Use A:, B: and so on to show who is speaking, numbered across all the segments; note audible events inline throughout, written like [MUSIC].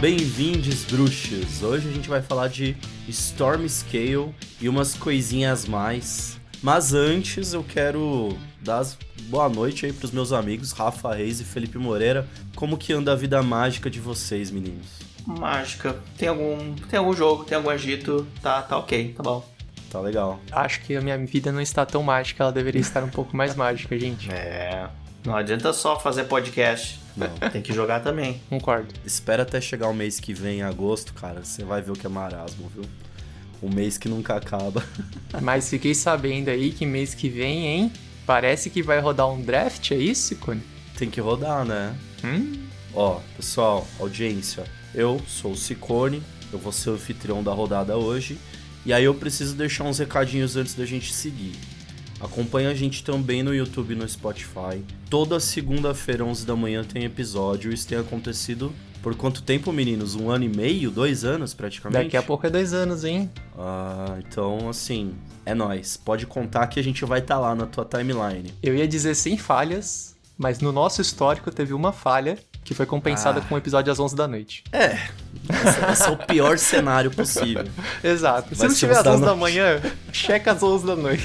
A: Bem-vindos, bruxos! Hoje a gente vai falar de Storm Scale e umas coisinhas mais. Mas antes eu quero dar boa noite aí pros meus amigos Rafa Reis e Felipe Moreira. Como que anda a vida mágica de vocês, meninos?
B: Mágica. Tem algum, tem algum jogo, tem algum agito, tá, tá ok, tá bom.
A: Tá legal.
C: Acho que a minha vida não está tão mágica, ela deveria estar um pouco mais mágica, gente.
B: É. Não adianta só fazer podcast. Não, tem que jogar também.
C: Concordo.
A: Espera até chegar o mês que vem, em agosto, cara. Você vai ver o que é marasmo, viu? O mês que nunca acaba. [LAUGHS]
C: Mas fiquei sabendo aí que mês que vem, hein? Parece que vai rodar um draft, é isso, Cone?
A: Tem que rodar, né?
C: Hum?
A: Ó, pessoal, audiência. Eu sou o Cicone, eu vou ser o anfitrião da rodada hoje. E aí eu preciso deixar uns recadinhos antes da gente seguir. Acompanha a gente também no YouTube e no Spotify. Toda segunda-feira, 11 da manhã, tem episódio. Isso tem acontecido por quanto tempo, meninos? Um ano e meio? Dois anos, praticamente?
C: Daqui a pouco é dois anos, hein?
A: Ah, então, assim, é nós. Pode contar que a gente vai estar tá lá na tua timeline.
C: Eu ia dizer sem falhas, mas no nosso histórico teve uma falha que foi compensada ah. com o um episódio às 11 da noite.
A: É, esse é o pior cenário possível. [LAUGHS]
C: Exato. Se não tiver às 11 da manhã, checa às 11 da noite.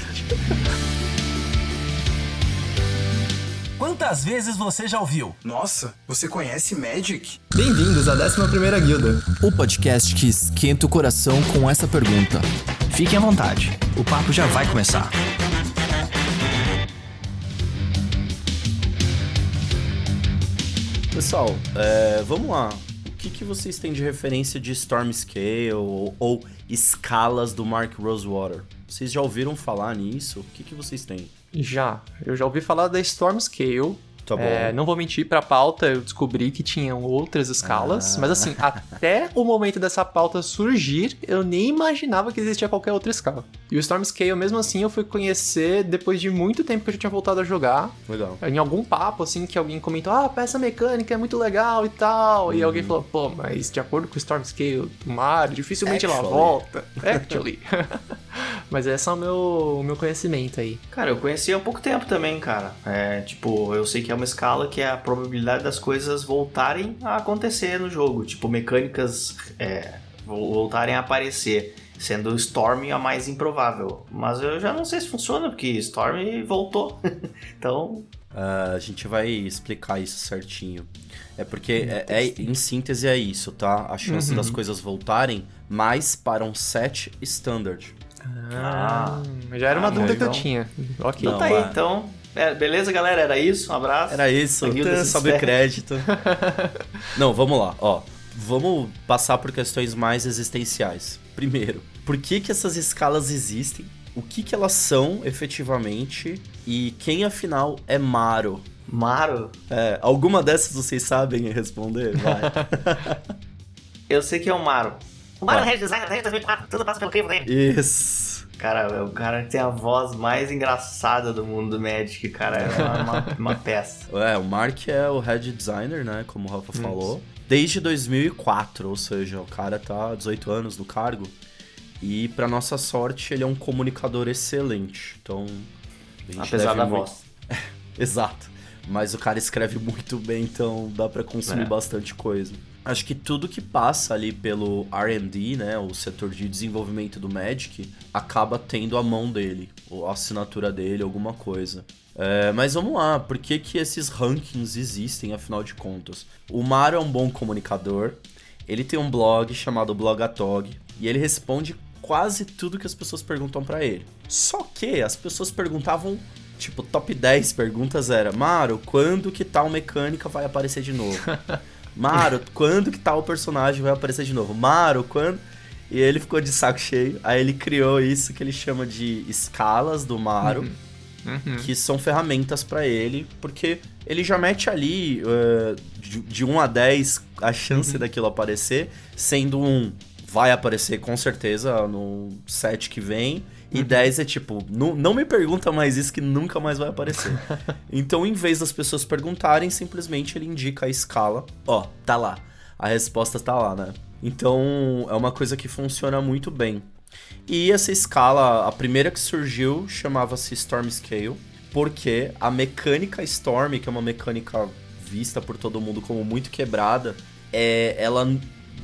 D: Quantas vezes você já ouviu?
E: Nossa, você conhece Magic?
F: Bem-vindos à 11ª Guilda.
G: O podcast que esquenta o coração com essa pergunta.
D: Fiquem à vontade, o papo já vai começar.
A: Pessoal, é, vamos lá. O que, que vocês têm de referência de Storm Scale ou, ou escalas do Mark Rosewater? Vocês já ouviram falar nisso? O que, que vocês têm?
C: Já. Eu já ouvi falar da Storm Scale,
A: Tá bom.
C: É, não vou mentir, pra pauta eu descobri que tinham outras escalas, ah. mas assim, até o momento dessa pauta surgir, eu nem imaginava que existia qualquer outra escala. E o Storm Scale, mesmo assim, eu fui conhecer depois de muito tempo que eu já tinha voltado a jogar.
A: Legal.
C: Em algum papo, assim, que alguém comentou, ah, peça mecânica é muito legal e tal. E alguém uhum. falou, pô, mas de acordo com o Storm Scale do Mario, dificilmente Actually. ela volta. Actually. [LAUGHS] [LAUGHS] mas esse é o meu, o meu conhecimento aí.
B: Cara, eu conheci há pouco tempo também, cara. É, tipo, eu sei que é uma escala que é a probabilidade das coisas voltarem a acontecer no jogo, tipo mecânicas é, voltarem a aparecer, sendo Storm a mais improvável. Mas eu já não sei se funciona, porque Storm voltou. [LAUGHS] então.
A: Uh, a gente vai explicar isso certinho. É porque, é, é, em síntese, é isso, tá? A chance uhum. das coisas voltarem mais para um set standard.
C: Ah, ah já era uma ah, dúvida que eu tinha. Ok.
B: Não, tá aí, então é, beleza, galera? Era isso? Um abraço.
A: Era isso. Sobe crédito. [LAUGHS] Não, vamos lá. Ó, vamos passar por questões mais existenciais. Primeiro, por que, que essas escalas existem? O que, que elas são efetivamente? E quem afinal é Maro?
B: Maro?
A: É, alguma dessas vocês sabem responder? Vai. [LAUGHS]
B: Eu sei que é o Maro. O Maro é Red Designer desde 2004, tudo passa pelo crivo dele.
A: Isso.
B: Cara, é o cara que tem a voz mais engraçada do mundo do Magic, cara. É uma, uma, uma peça. [LAUGHS]
A: É, o Mark é o head designer, né? Como o Rafa Isso. falou. Desde 2004, ou seja, o cara tá há 18 anos no cargo. E, para nossa sorte, ele é um comunicador excelente. Então.
B: Apesar da muito... voz. [LAUGHS]
A: Exato. Mas o cara escreve muito bem, então dá para consumir é. bastante coisa. Acho que tudo que passa ali pelo R&D, né, o setor de desenvolvimento do Magic, acaba tendo a mão dele, ou a assinatura dele, alguma coisa. É, mas vamos lá, por que, que esses rankings existem, afinal de contas? O Mario é um bom comunicador, ele tem um blog chamado Blogatog, e ele responde quase tudo que as pessoas perguntam para ele. Só que as pessoas perguntavam tipo, top 10 perguntas era: Mario, quando que tal mecânica vai aparecer de novo? [LAUGHS] Maro, quando que tal personagem vai aparecer de novo? Maro, quando. E ele ficou de saco cheio. Aí ele criou isso que ele chama de escalas do Maro, uhum. Uhum. que são ferramentas para ele, porque ele já mete ali uh, de, de 1 a 10 a chance uhum. daquilo aparecer, sendo um vai aparecer com certeza no set que vem. E 10 uhum. é tipo, não, não me pergunta mais isso que nunca mais vai aparecer. [LAUGHS] então, em vez das pessoas perguntarem, simplesmente ele indica a escala. Ó, tá lá. A resposta tá lá, né? Então, é uma coisa que funciona muito bem. E essa escala, a primeira que surgiu, chamava-se Storm Scale, porque a mecânica Storm, que é uma mecânica vista por todo mundo como muito quebrada, é, ela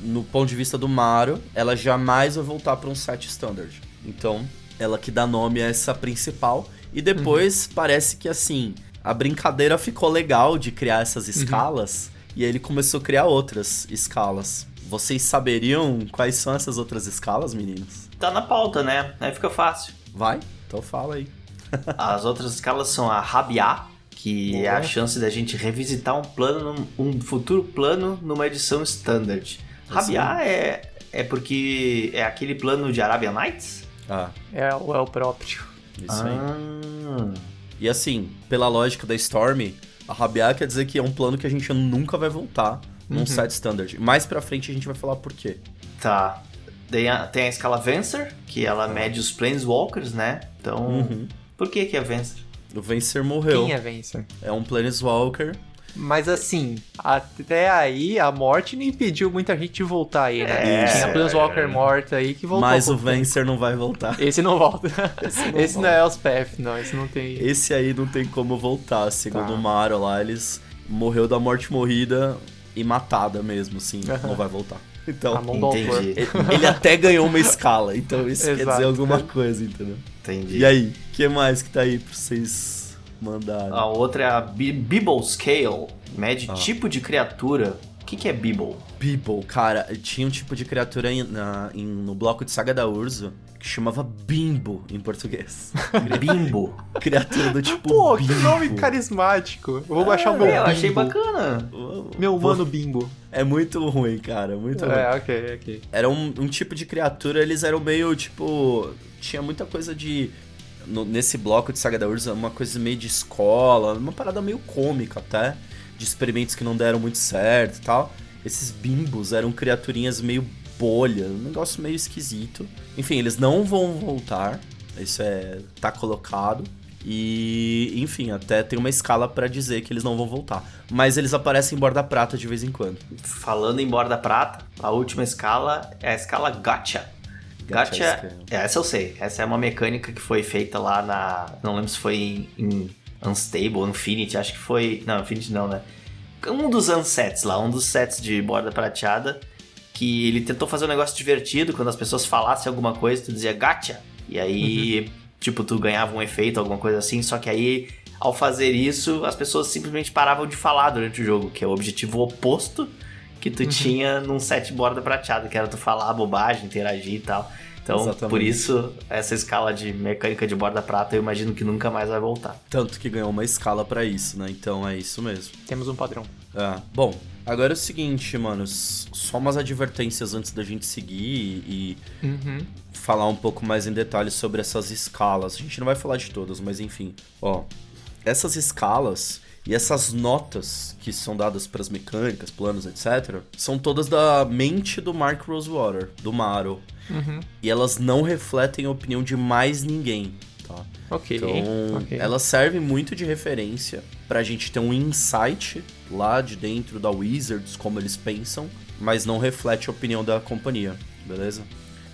A: no ponto de vista do Mario, ela jamais vai voltar para um set standard. Então, ela que dá nome a essa principal. E depois parece que assim, a brincadeira ficou legal de criar essas escalas. E aí ele começou a criar outras escalas. Vocês saberiam quais são essas outras escalas, meninos?
B: Tá na pauta, né? Aí fica fácil.
A: Vai? Então fala aí. [LAUGHS]
B: As outras escalas são a Rabiá, que é a chance da gente revisitar um plano, um futuro plano numa edição standard. Rabiá é, é porque é aquele plano de Arabian Nights?
A: Ah,
C: É, o- é o próprio.
A: isso aí.
B: Ah,
A: E assim, pela lógica da Storm, a rabiar quer dizer que é um plano que a gente nunca vai voltar num set standard. Mais pra frente a gente vai falar por quê.
B: tá. Tem a, tem a escala Vencer, que ela mede os Planeswalkers, né? Então,
A: Uhum.
B: por que que é Vencer?
A: O Vencer morreu.
C: Quem é Vencer?
A: É um Planeswalker.
C: Mas assim, até aí a morte não impediu muita gente de voltar aí, né?
B: É,
C: Tinha Planeswalker morta aí que voltou.
A: mas o. Vencer não vai voltar.
C: Esse não volta. [LAUGHS]
A: Esse não
C: Esse não,
A: volta.
C: é Elspeth, não. Esse não tem.
A: Esse aí não tem como voltar. Segundo
C: Tá.
A: o Mario lá, eles morreu da morte morrida e matada mesmo, assim. Não vai voltar. Então.
B: Entendi,
A: ele, até ganhou uma escala. Então isso quer
C: Exato.
A: dizer alguma coisa, entendeu?
B: entendi.
A: E aí, o que mais que tá aí pra vocês mandarem?
B: A outra é a Bi- Bibble Scale, mede
A: Ah.
B: tipo de criatura. O que que é Bibble?
A: Beeble, cara, tinha um tipo de criatura em- na- em- no bloco de Saga da Urso que chamava Bimbo em português. [LAUGHS]
B: Bimbo.
A: criatura do tipo
C: Pô, que
A: Bimbo.
C: nome carismático. Eu vou baixar o meu
B: É, eu
C: bimbo.
B: achei bacana.
C: Meu mano bimbo.
A: É muito ruim, cara, muito ruim.
C: É, ok, ok.
A: Era um, um tipo de criatura, eles eram meio, tipo... Tinha muita coisa de... no- nesse bloco de Saga da Ursa, uma coisa meio de escola, uma parada meio cômica até, de experimentos que não deram muito certo e tal. Esses bimbos eram criaturinhas meio bolha, um negócio meio esquisito. Enfim, eles não vão voltar, isso é... tá colocado. E, enfim, até tem uma escala pra dizer que eles não vão voltar. Mas eles aparecem em borda prata de vez em quando.
B: Falando em borda prata, a última escala é a escala Gacha.
A: Gacha
B: é, essa eu sei. Essa é uma mecânica que foi feita lá na. Não lembro se foi em, em Unstable, Infinity, acho que foi. Não, Infinity não, né? Um dos unsets lá, um dos sets de borda prateada. Que ele tentou fazer um negócio divertido, quando as pessoas falassem alguma coisa, tu dizia gacha. E aí, tipo, tu ganhava um efeito, alguma coisa assim, só que aí, ao fazer isso, as pessoas simplesmente paravam de falar durante o jogo, que é o objetivo oposto que tu tinha num set borda prateada, que era tu falar bobagem, interagir e tal. Então,
A: Exatamente.
B: por isso, essa escala de mecânica de borda prata, eu imagino que nunca mais vai voltar.
A: Tanto que ganhou uma escala pra isso, né? Então é isso mesmo.
C: Temos um padrão.
A: É. Bom, agora é o seguinte, mano. Só umas advertências antes da gente seguir e,
C: Uhum.
A: e falar um pouco mais em detalhes sobre essas escalas. A gente não vai falar de todas, mas enfim. Ó, essas escalas e essas notas que são dadas para as mecânicas, planos, etc., são todas da mente do Mark Rosewater, do Maro.
C: Uhum.
A: E elas não refletem a opinião de mais ninguém, tá?
C: Ok.
A: Então,
C: ok.
A: elas servem muito de referência pra gente ter um insight lá de dentro da Wizards, como eles pensam, mas não reflete a opinião da companhia, beleza?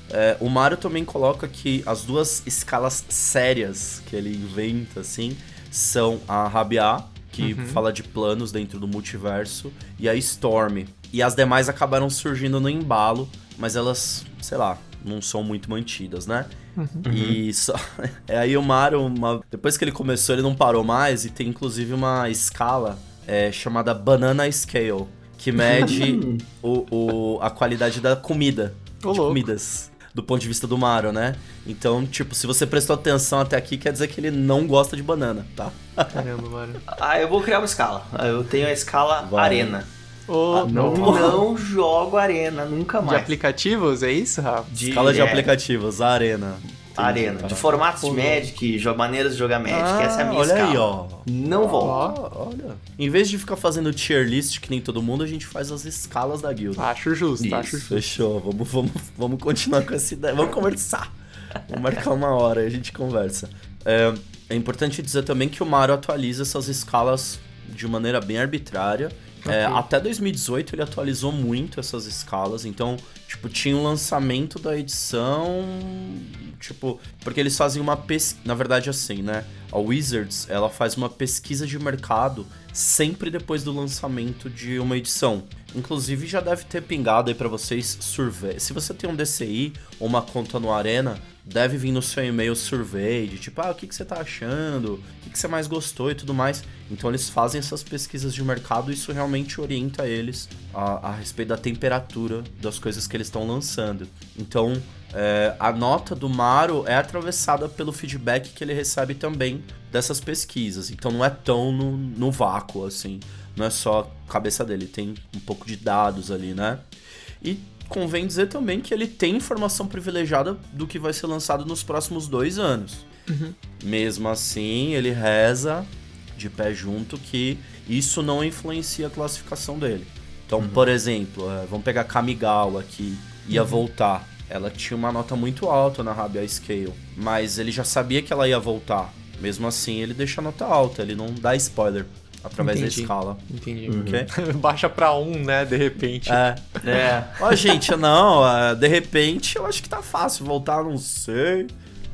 A: É, o Mario também coloca que as duas escalas sérias que ele inventa, assim, são a Rabiá, que fala de planos dentro do multiverso, e a Storm. E as demais acabaram surgindo no embalo, mas elas, sei lá, não são muito mantidas, né? E só... [LAUGHS] é aí o Mario, uma- depois que ele começou, ele não parou mais, e tem inclusive uma escala é, chamada Banana Scale, que mede [LAUGHS] o, o- a qualidade da comida,
C: Ô,
A: de
C: louco.
A: comidas. Do ponto de vista do Mario, né? Então, tipo, se você prestou atenção até aqui, quer dizer que ele não gosta de banana, tá?
C: Caramba, mano.
B: Ah, eu vou criar uma escala. Ah, Eu tenho a escala
A: Vai.
B: Arena.
C: Ô,
B: Não, não jogo Arena, nunca
C: De
B: mais.
C: aplicativos, é isso, Rafa?
B: De-
A: Escala de
B: é,
A: aplicativos, a Arena.
B: Arena.
A: Entendi.
B: De formatos de
C: Pô.
B: Magic, maneiras de jogar Magic.
A: Ah,
B: Essa é a minha
A: olha
B: escala.
A: aí, ó.
B: Não volto.
A: Ó, olha. Em vez de ficar fazendo tier list que nem todo mundo, a gente faz as escalas da guilda.
C: Acho justo,
B: Isso.
C: acho justo.
A: Fechou, vamos, vamos, vamos continuar com essa ideia. Vamos conversar. Vamos marcar uma hora e a gente conversa. É, é importante dizer também que o Mario atualiza essas escalas de maneira bem arbitrária. É, até 2018 ele atualizou muito essas escalas, então, tipo, tinha o lançamento da edição tipo, porque eles fazem uma pesquisa, na verdade assim, né? A Wizards, ela faz uma pesquisa de mercado sempre depois do lançamento de uma edição. Inclusive já deve ter pingado aí para vocês survey. Se você tem um DCI ou uma conta no Arena, deve vir no seu e-mail survey de tipo, ah, o que, que você tá achando? O que, que você mais gostou e tudo mais. Então eles fazem essas pesquisas de mercado e isso realmente orienta eles a, a respeito da temperatura das coisas que eles estão lançando. Então é, a nota do Maro é atravessada pelo feedback que ele recebe também dessas pesquisas. Então não é tão no, no vácuo assim. Não é só a cabeça dele, tem um pouco de dados ali, né? E convém dizer também que ele tem informação privilegiada do que vai ser lançado nos próximos dois anos.
C: Uhum.
A: Mesmo assim, ele reza de pé junto que isso não influencia a classificação dele. Então,
B: Uhum.
A: por exemplo, é, vamos pegar Kamigawa, que ia
B: Uhum.
A: voltar. Ela tinha uma nota muito alta na Rabia Scale, mas ele já sabia que ela ia voltar. Mesmo assim, ele deixa a nota alta, ele não dá spoiler através
C: Entendi.
A: da escala.
C: Entendi.
A: Ok? [LAUGHS]
C: Baixa pra um, né, de repente.
A: É.
B: É.
A: Ó, gente, não, de repente eu acho que tá fácil voltar, não sei.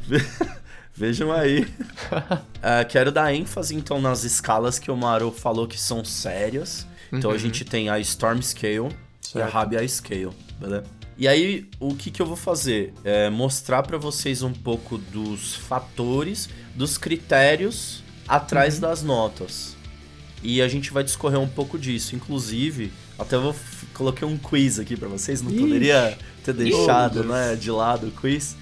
A: [LAUGHS] Vejam aí. [LAUGHS] É, quero dar ênfase então nas escalas que o Maru falou que são sérias. Então a gente tem a Storm Scale e a
C: Certo.
A: Rabia Scale, beleza? E aí, o que, que eu vou fazer? É mostrar pra vocês um pouco dos fatores, dos critérios atrás das notas. E a gente vai discorrer um pouco disso. Inclusive, até eu vou coloquei um quiz aqui pra vocês. Não
C: Ixi.
A: poderia ter deixado, né, de lado o quiz.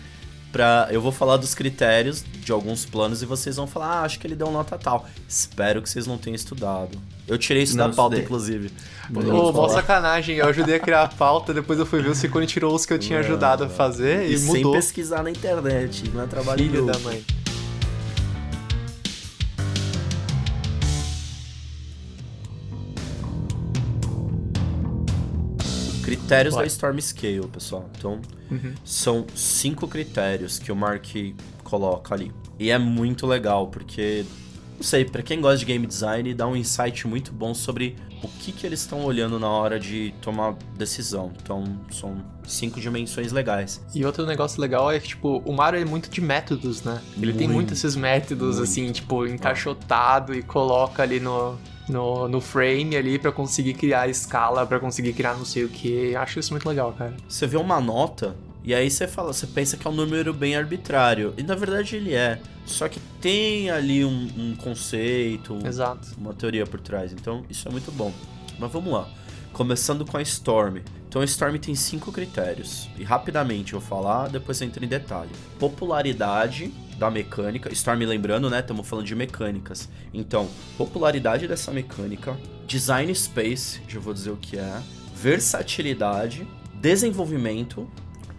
A: Pra, eu vou falar dos critérios de alguns planos e vocês vão falar, ah, acho que ele deu nota tal. Espero que vocês não tenham estudado. Eu tirei isso
B: Não
A: da pauta, inclusive.
C: Ô,
A: Podemos
C: mó sacanagem, eu ajudei a criar a pauta, depois eu fui ver o Ciccone tirou os que eu tinha ajudado a fazer e,
A: E sem
C: mudou.
A: pesquisar na internet, não é trabalho
C: Filho da mãe.
A: Critérios da Storm Scale, pessoal. Então,
C: Uhum.
A: são cinco critérios que o Mark coloca ali. E é muito legal, porque, não sei, pra quem gosta de game design, dá um insight muito bom sobre o que, que eles estão olhando na hora de tomar decisão. Então, são cinco dimensões legais.
C: E outro negócio legal é que, tipo, o Mario é muito de métodos, né? Ele tem
A: Muito,
C: muito esses métodos,
A: muito.
C: assim, tipo, encaixotado e coloca ali no, no, no frame ali pra conseguir criar escala, pra conseguir criar não sei o que. Acho isso muito legal, cara.
A: Você vê uma nota e aí você fala, você pensa que é um número bem arbitrário. E na verdade ele é. Só que tem ali um, um conceito,
C: Exato.
A: uma teoria por trás. Então, isso é muito bom. Mas vamos lá. Começando com a Storm. Então, a Storm tem cinco critérios. E rapidamente eu vou falar, depois eu entro em detalhe. Popularidade da mecânica. Storm, lembrando, né? Estamos falando de mecânicas. Então, popularidade dessa mecânica. Design space, já vou dizer o que é. Versatilidade. Desenvolvimento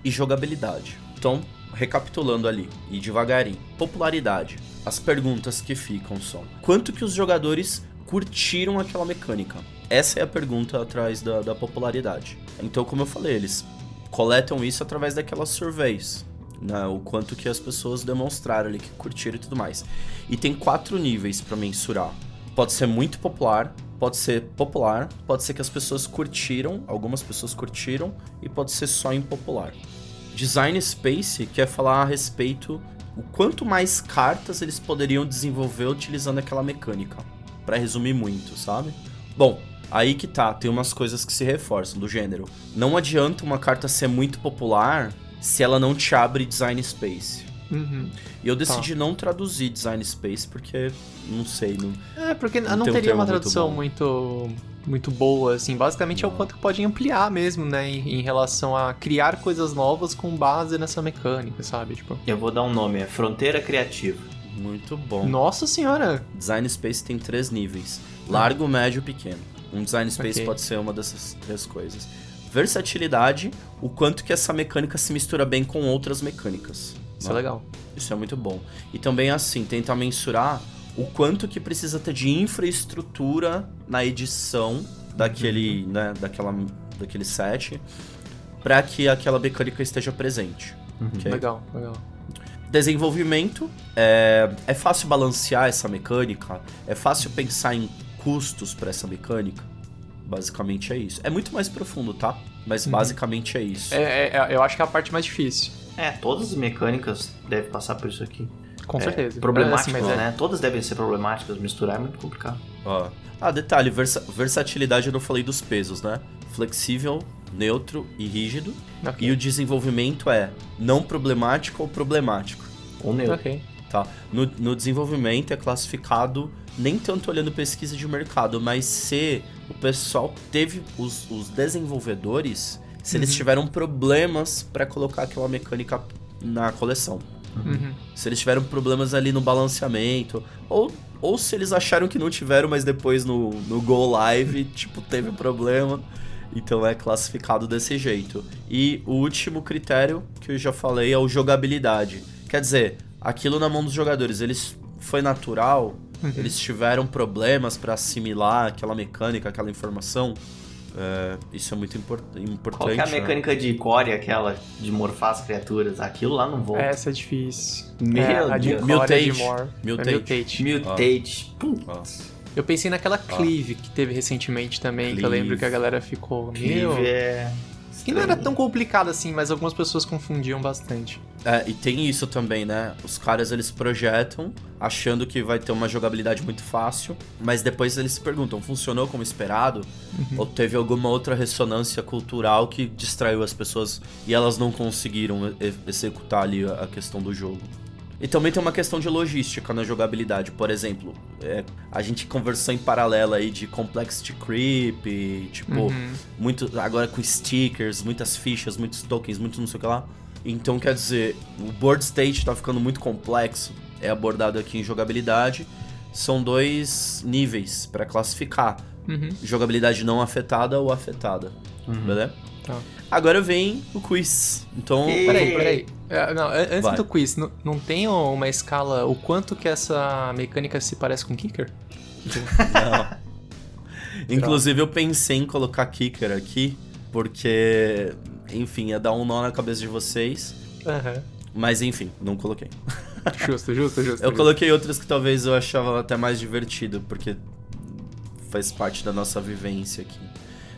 A: e jogabilidade. Então, recapitulando ali e devagarinho. Popularidade. As perguntas que ficam são: quanto que os jogadores curtiram aquela mecânica? Essa é a pergunta atrás da, da popularidade. Então, como eu falei, eles coletam isso através daquelas surveys. Né, o quanto que as pessoas demonstraram ali que curtiram e tudo mais. E tem quatro níveis para mensurar. Pode ser muito popular, pode ser popular, pode ser que as pessoas curtiram, algumas pessoas curtiram, e pode ser só impopular. Design Space quer falar a respeito o quanto mais cartas eles poderiam desenvolver utilizando aquela mecânica. Pra resumir muito, sabe? Bom, aí que tá, tem umas coisas que se reforçam do gênero. Não adianta uma carta ser muito popular se ela não te abre Design Space.
C: Uhum.
A: E eu decidi não traduzir Design Space porque não sei, não,
C: É, porque
A: Não
C: não
A: tem um
C: teria uma
A: muito
C: tradução
A: bom.
C: muito, muito boa, assim. Basicamente é o quanto que pode ampliar mesmo, né? Em, em relação a criar coisas novas com base nessa mecânica, sabe? Tipo,
B: Eu vou dar um nome, é Fronteira Criativa.
A: muito bom.
C: nossa senhora!
A: Design Space tem três níveis: largo, médio e pequeno. Um Design Space
C: Ok.
A: pode ser uma dessas três coisas. Versatilidade, o quanto que essa mecânica se mistura bem com outras mecânicas.
C: Isso
A: né?
C: é legal.
A: Isso é muito bom. E também assim, tentar mensurar o quanto que precisa ter de infraestrutura na edição daquele,
C: Uhum.
A: né, daquela, daquele set para que aquela mecânica esteja presente. ok?
C: Legal, legal.
A: Desenvolvimento. É, é fácil balancear essa mecânica? É fácil pensar em custos para essa mecânica? Basicamente é isso. É muito mais profundo, tá? Mas basicamente é isso.
C: É, é- é- eu acho que é a parte mais difícil.
B: É, todas as mecânicas devem passar por isso aqui.
C: Com
B: É,
C: certeza.
B: Problemático,
C: Assim, mas é-
B: né? Todas devem ser problemáticas, misturar é muito complicado.
A: Ó. Ah, detalhe, versa- versatilidade eu não falei dos pesos, né? Flexível, neutro e rígido.
C: Ok.
A: E o desenvolvimento é não problemático ou problemático,
B: Ou neutro.
C: Ok.
A: tá? No, no desenvolvimento é classificado nem tanto olhando pesquisa de mercado, mas se o pessoal teve os, os desenvolvedores, se eles tiveram problemas para colocar aquela mecânica na coleção.
C: Uhum.
A: Se eles tiveram problemas ali no balanceamento, ou, ou se eles acharam que não tiveram, mas depois no, no Go Live, [LAUGHS] tipo, teve problema. Então é classificado desse jeito. E o último critério que eu já falei é o jogabilidade. Quer dizer, aquilo na mão dos jogadores, eles foi natural, eles tiveram problemas para assimilar aquela mecânica, aquela informação. É, isso é muito impor- importante.
B: Qual que é a
A: né?
B: mecânica de core, aquela de morfar as criaturas? Aquilo lá não voa.
C: Essa é difícil.
B: Meu
C: é, a de
B: Deus.
C: Core é de
A: Mutate.
C: More.
A: Mutate.
C: É Mutate.
B: Mutate. Pum.
A: Ó.
C: Eu pensei naquela Cleave que teve recentemente também, que eu lembro que a galera ficou. Meu.
B: Cleave é...
C: Que não era tão complicado assim, mas algumas pessoas confundiam bastante.
A: É, e tem isso também, né? Os caras eles projetam achando que vai ter uma jogabilidade muito fácil, mas depois eles se perguntam: funcionou como esperado? Ou teve alguma outra ressonância cultural que distraiu as pessoas e elas não conseguiram executar ali a a questão do jogo? E também tem uma questão de logística na jogabilidade. Por exemplo, é, a gente conversou em paralelo aí de complexity creep, e, tipo,
C: Uhum.
A: muito agora com stickers, muitas fichas, muitos tokens, muito não sei o que lá. Então, quer dizer, o board state tá ficando muito complexo, é abordado aqui em jogabilidade. São dois níveis para classificar:
C: Uhum.
A: jogabilidade não afetada ou afetada. Beleza?
C: Tá.
A: Agora vem o quiz. Então,
B: E-
C: Peraí, peraí. É, não, an- antes
A: Vai.
C: do quiz, não, não tem uma escala o quanto que essa mecânica se parece com Kicker?
A: Não. [LAUGHS] Inclusive, eu pensei em colocar kicker aqui, porque, enfim, ia dar um nó na cabeça de vocês.
C: Aham.
A: Mas, enfim, não coloquei. [LAUGHS]
C: Justo, justo, justo.
A: Eu coloquei outras que talvez eu achava até mais divertido, porque faz parte da nossa vivência aqui.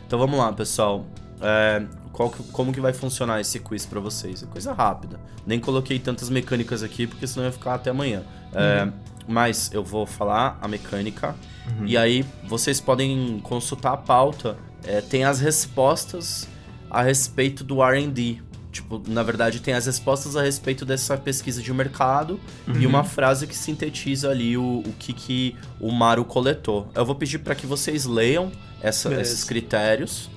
A: Então vamos lá, pessoal. É, qual que- como que vai funcionar esse quiz pra vocês? É coisa rápida. Nem coloquei tantas mecânicas aqui, porque senão ia ficar até amanhã. É, mas eu vou falar a mecânica, e aí vocês podem consultar a pauta. É, tem as respostas a respeito do R&D. Tipo, na verdade, tem as respostas a respeito dessa pesquisa de mercado e uma frase que sintetiza ali o, o que, que o Maru coletou. Eu vou pedir para que vocês leiam essa- esses critérios.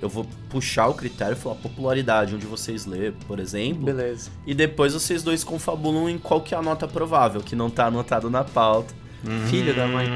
A: Eu vou puxar o critério e falar popularidade, onde vocês lê, por exemplo.
C: Beleza.
A: E depois vocês dois confabulam em qual que é a nota provável, que não tá anotado na pauta.
C: Filho da mãe.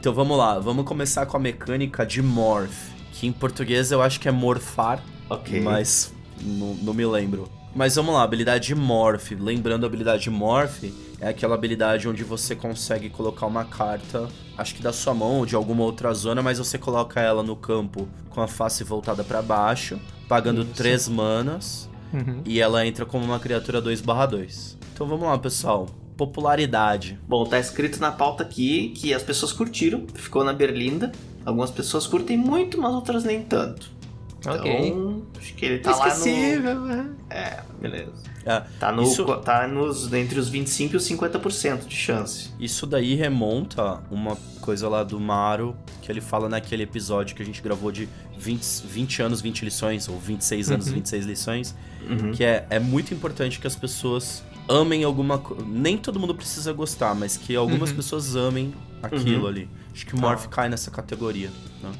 A: Então vamos lá, vamos começar com a mecânica de morph, que em português eu acho que é morfar,
B: ok.
A: mas não, não me lembro. Mas vamos lá, habilidade de morph. Lembrando a habilidade de morph, é aquela habilidade onde você consegue colocar uma carta, acho que da sua mão ou de alguma outra zona, mas você coloca ela no campo com a face voltada pra baixo, pagando
C: Isso.
A: 3 manas,
C: Uhum.
A: e ela entra como uma criatura 2/2. Então vamos lá, pessoal. Popularidade.
B: Bom, tá escrito na pauta aqui que as pessoas curtiram, ficou na berlinda. Algumas pessoas curtem muito, mas outras nem tanto.
C: Ok.
B: Então, acho que ele tá lá
C: Esquecível, né?
B: no... É, beleza.
A: É,
B: Tá, no,
A: Isso-
B: tá nos, entre os 25% e os 50% de chance.
A: Isso daí remonta uma coisa lá do Maru, que ele fala naquele episódio que a gente gravou de 20, 20 anos, 20 lições, ou 26 anos,
C: Uhum.
A: 26 lições,
B: Uhum.
A: que é, é muito importante que as pessoas amem alguma coisa. Nem todo mundo precisa gostar, mas que algumas
C: Uhum.
A: pessoas amem aquilo
B: Uhum.
A: ali. Acho que o Morph cai nessa categoria. né?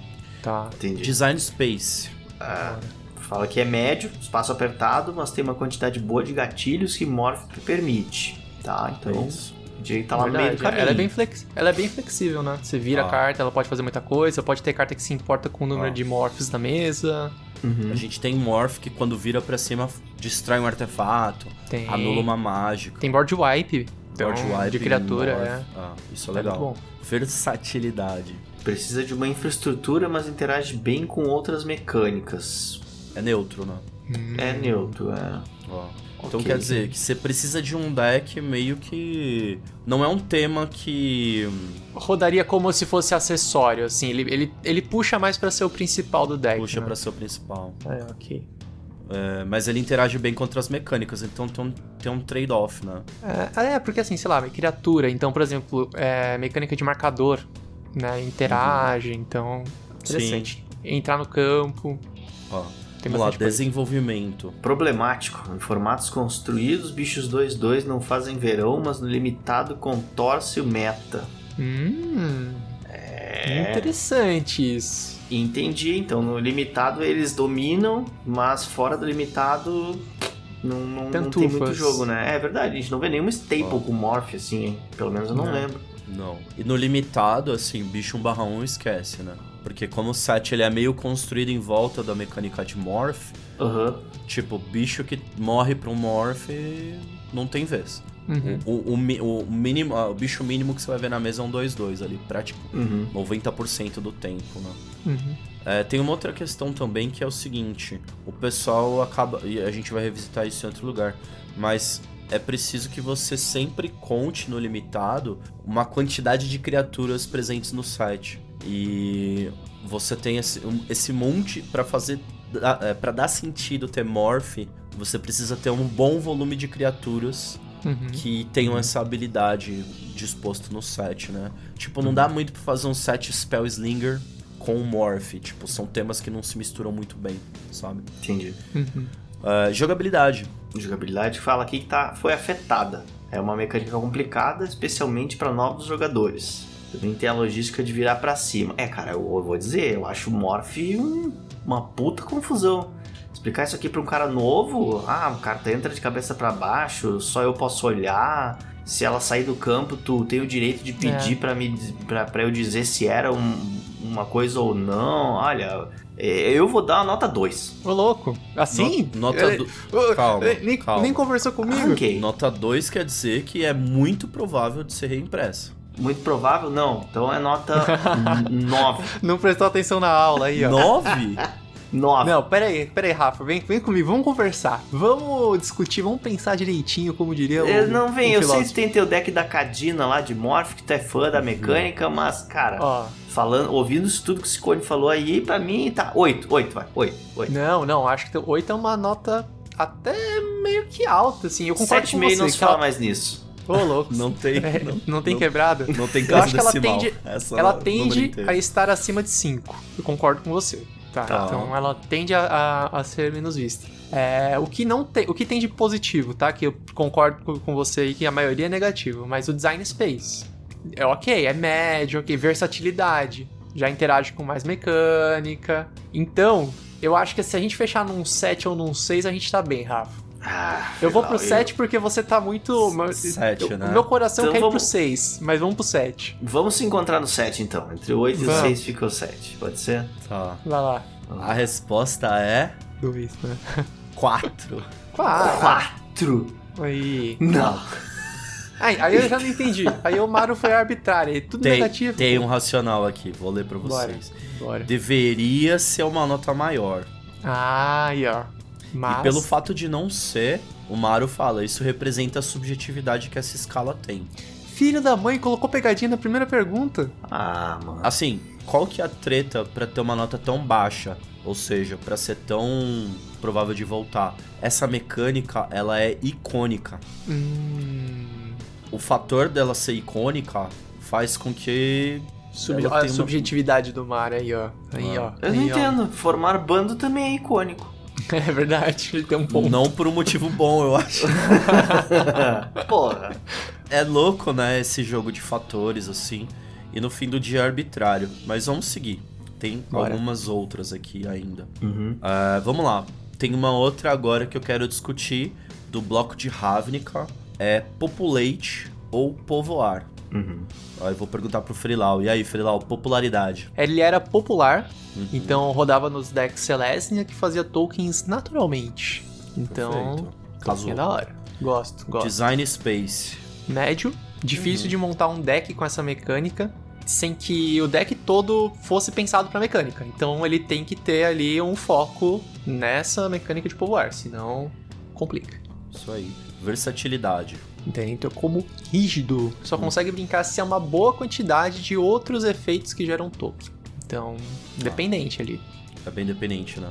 C: Tá.
B: Entendi.
A: Design Space.
B: Ah, fala que é médio, espaço apertado, mas tem uma quantidade boa de gatilhos que Morph permite. Tá, então
A: É
B: direito tá lá no meio do
C: Verdade,
B: caminho.
C: Ela é, bem flex... ela é bem flexível, né? Você vira
A: Ah.
C: a carta, ela pode fazer muita coisa, pode ter carta que se importa com o número
A: Ah.
C: de morphs da mesa.
B: Uhum.
A: A gente tem Morph que quando vira pra cima destrói um artefato,
C: Tem.
A: anula uma mágica.
C: Tem board wipe. Então, de criatura, é.
A: Ah, isso é
C: É
A: legal. Versatilidade.
B: Precisa de uma infraestrutura, mas interage bem com outras mecânicas.
A: É neutro, né?
B: É neutro, é.
A: Ó. Então
B: Ok.
A: quer dizer que você precisa de um deck meio que. Não é um tema que.
C: Rodaria como se fosse acessório, assim. Ele, ele, ele puxa mais pra ser o principal do deck.
A: puxa
C: né?
A: pra ser o principal.
C: É, ok.
A: É, mas ele interage bem contra as mecânicas, então tem um, tem um trade-off, né?
C: É, é, porque assim, sei lá, criatura. Então, por exemplo, é, mecânica de marcador, né? Interage, então. Interessante. Entrar no campo.
A: Ó,
C: Tem
A: vamos lá,
C: coisa.
A: desenvolvimento.
B: Problemático. Em formatos construídos, bichos 2-2 não fazem verão, mas no limitado contorce o meta.
C: Hum.
B: É.
C: Interessante isso.
B: Entendi. Então no limitado eles dominam, mas fora do limitado não, não, não tem muito jogo, né? É verdade, a gente não vê nenhuma staple com morph assim, hein? Pelo menos eu não,
C: Não.
B: lembro.
A: Não. E no limitado, assim, bicho 1 barra 1 esquece, né? Porque como o set ele é meio construído em volta da mecânica de morph,
B: Aham.
A: tipo, bicho que morre pra um morph não tem vez.
C: Uhum.
A: O, o, o mínimo, o bicho mínimo que você vai ver na mesa é um 2-2 ali, pra tipo
B: Uhum.
A: 90% do tempo, né?
C: Uhum.
A: É, tem uma outra questão também que é o seguinte: o pessoal acaba. E a gente vai revisitar isso em outro lugar. Mas é preciso que você sempre conte no limitado uma quantidade de criaturas presentes no site. E você tem esse, esse monte para fazer. para dar sentido ter morph, você precisa ter um bom volume de criaturas
C: Uhum.
A: que tenham essa habilidade disposto no set, né? Tipo, não dá muito pra fazer um set Spell Slinger com Morph. Tipo, são temas que não se misturam muito bem, sabe?
B: Entendi.
C: Uhum.
A: Ah, jogabilidade.
B: Jogabilidade fala aqui que tá, foi afetada. É uma mecânica complicada, especialmente para novos jogadores. Também tem a logística de virar para cima. É, cara, eu, eu vou dizer, eu acho o Morph um- uma puta confusão. Explicar isso aqui pra um cara novo, ah, o cara entra de cabeça para baixo, só eu posso olhar. Se ela sair do campo, tu tem o direito de pedir
C: É.
B: pra me pra, pra eu dizer se era um- uma coisa ou não. Olha, é, eu vou dar uma nota 2.
C: Ô, louco. Assim?
A: No- nota
C: É,
A: do-
C: ô,
A: Calma,
C: é, nem,
A: calma.
C: nem conversou comigo.
B: Ok.
A: Nota 2 quer dizer que é muito provável de ser reimpressa.
B: Muito provável? Não. Então é nota [LAUGHS] 9.
C: Não prestou atenção na aula aí, ó.
A: 9? [LAUGHS]
B: 9.
C: Não, pera aí, pera aí, Rafa, vem, vem comigo, vamos conversar. Vamos discutir, vamos pensar direitinho, como diria o
B: Eu não vem,
C: o
B: eu sei
C: filósofo.
B: que tem teu deck da Cadina lá de Morph, que tu é fã da mecânica, mas, cara,
C: Ó,
B: falando, ouvindo isso tudo que o Scone falou aí, pra mim tá 8, 8, vai, 8, 8.
C: não, não, acho que 8 é uma nota até meio que alta, assim, eu concordo com
B: 7,5
C: você.
B: não se fala
C: ela-
B: mais nisso.
C: Ô, louco. [LAUGHS]
A: Não tem.
C: É,
A: não,
C: não, tem
A: não-
C: quebrada.
A: Não tem
C: Eu acho que ela
A: decimal.
C: tende, ela tende a estar acima de 5. Eu concordo com você. Tá,
A: Tá.
C: então ela tende a, a- a ser menos vista. É, o que não tem, o que tem de positivo, tá? Que eu concordo com, você aí que a maioria é negativo, mas o design space é ok, é médio, ok, versatilidade, já interage com mais mecânica. Então, eu acho que se a gente fechar num 7 ou num 6, a gente tá bem, Rafa.
B: Ah,
C: Eu vou pro
B: eu-
C: 7 porque você tá muito.
A: Sete,
C: eu-
A: né?
C: Meu coração
B: Então
C: quer ir pro
B: vamos-
C: 6, mas vamos pro 7.
B: Vamos se encontrar no 7 então. Entre o 8 e o
C: Vamos.
B: 6 fica o 7, pode ser?
A: Tá.
C: Vai lá.
A: A resposta é
C: Dois, né?
A: 4.
C: Quatro. [LAUGHS]
B: 4!
C: Aí.
B: Não.
C: Aí, aí eu já não entendi. Aí o Mario foi arbitrário. aí Tudo
A: Tem,
C: negativo.
A: tem um racional aqui, vou ler pra
C: Bora.
A: vocês.
C: Bora.
A: Deveria ser uma nota maior.
C: Ah, aí, ó. Mas.
A: E pelo fato de não ser, o Mario fala, isso representa a subjetividade que essa escala tem.
C: Filho da mãe colocou pegadinha na primeira pergunta.
B: Ah, mano.
A: Assim, qual que é a treta pra ter uma nota tão baixa? Ou seja, pra ser tão provável de voltar? Essa mecânica, ela é icônica.
C: Hum.
A: O fator dela ser icônica faz com que
C: Sub-
A: Ela
C: a
A: tem uma-
C: subjetividade do Mario aí, ó. Aí, ó.
B: Eu não
C: Aí, ó.
B: entendo. Formar bando também é icônico. [LAUGHS]
C: É verdade, ele tem um ponto.
A: não por um motivo bom, eu acho. [LAUGHS]
B: Porra.
A: É louco, né, esse jogo de fatores, assim. E no fim do dia é arbitrário. Mas vamos seguir. Tem
C: Bora.
A: algumas outras aqui ainda.
B: Uhum.
A: Ah, vamos lá. Tem uma outra agora que eu quero discutir do bloco de Ravnica. É populate ou povoar.
B: Uhum.
A: Aí eu vou perguntar pro Freelau. E aí, Freelau, popularidade?
C: Ele era popular,
A: Uhum.
C: então rodava nos decks Celestia que fazia tokens naturalmente. Então, é da hora. Gosto, gosto.
A: Design Space.
C: médio, difícil de montar um deck com essa mecânica, sem que o deck todo fosse pensado pra mecânica. Então ele tem que ter ali um foco nessa mecânica de povoar, senão complica.
A: Isso aí. Versatilidade.
C: Entende? Então, como rígido, só consegue brincar se é uma boa quantidade de outros efeitos que geram token. Então, dependente ali.
A: É bem dependente, né?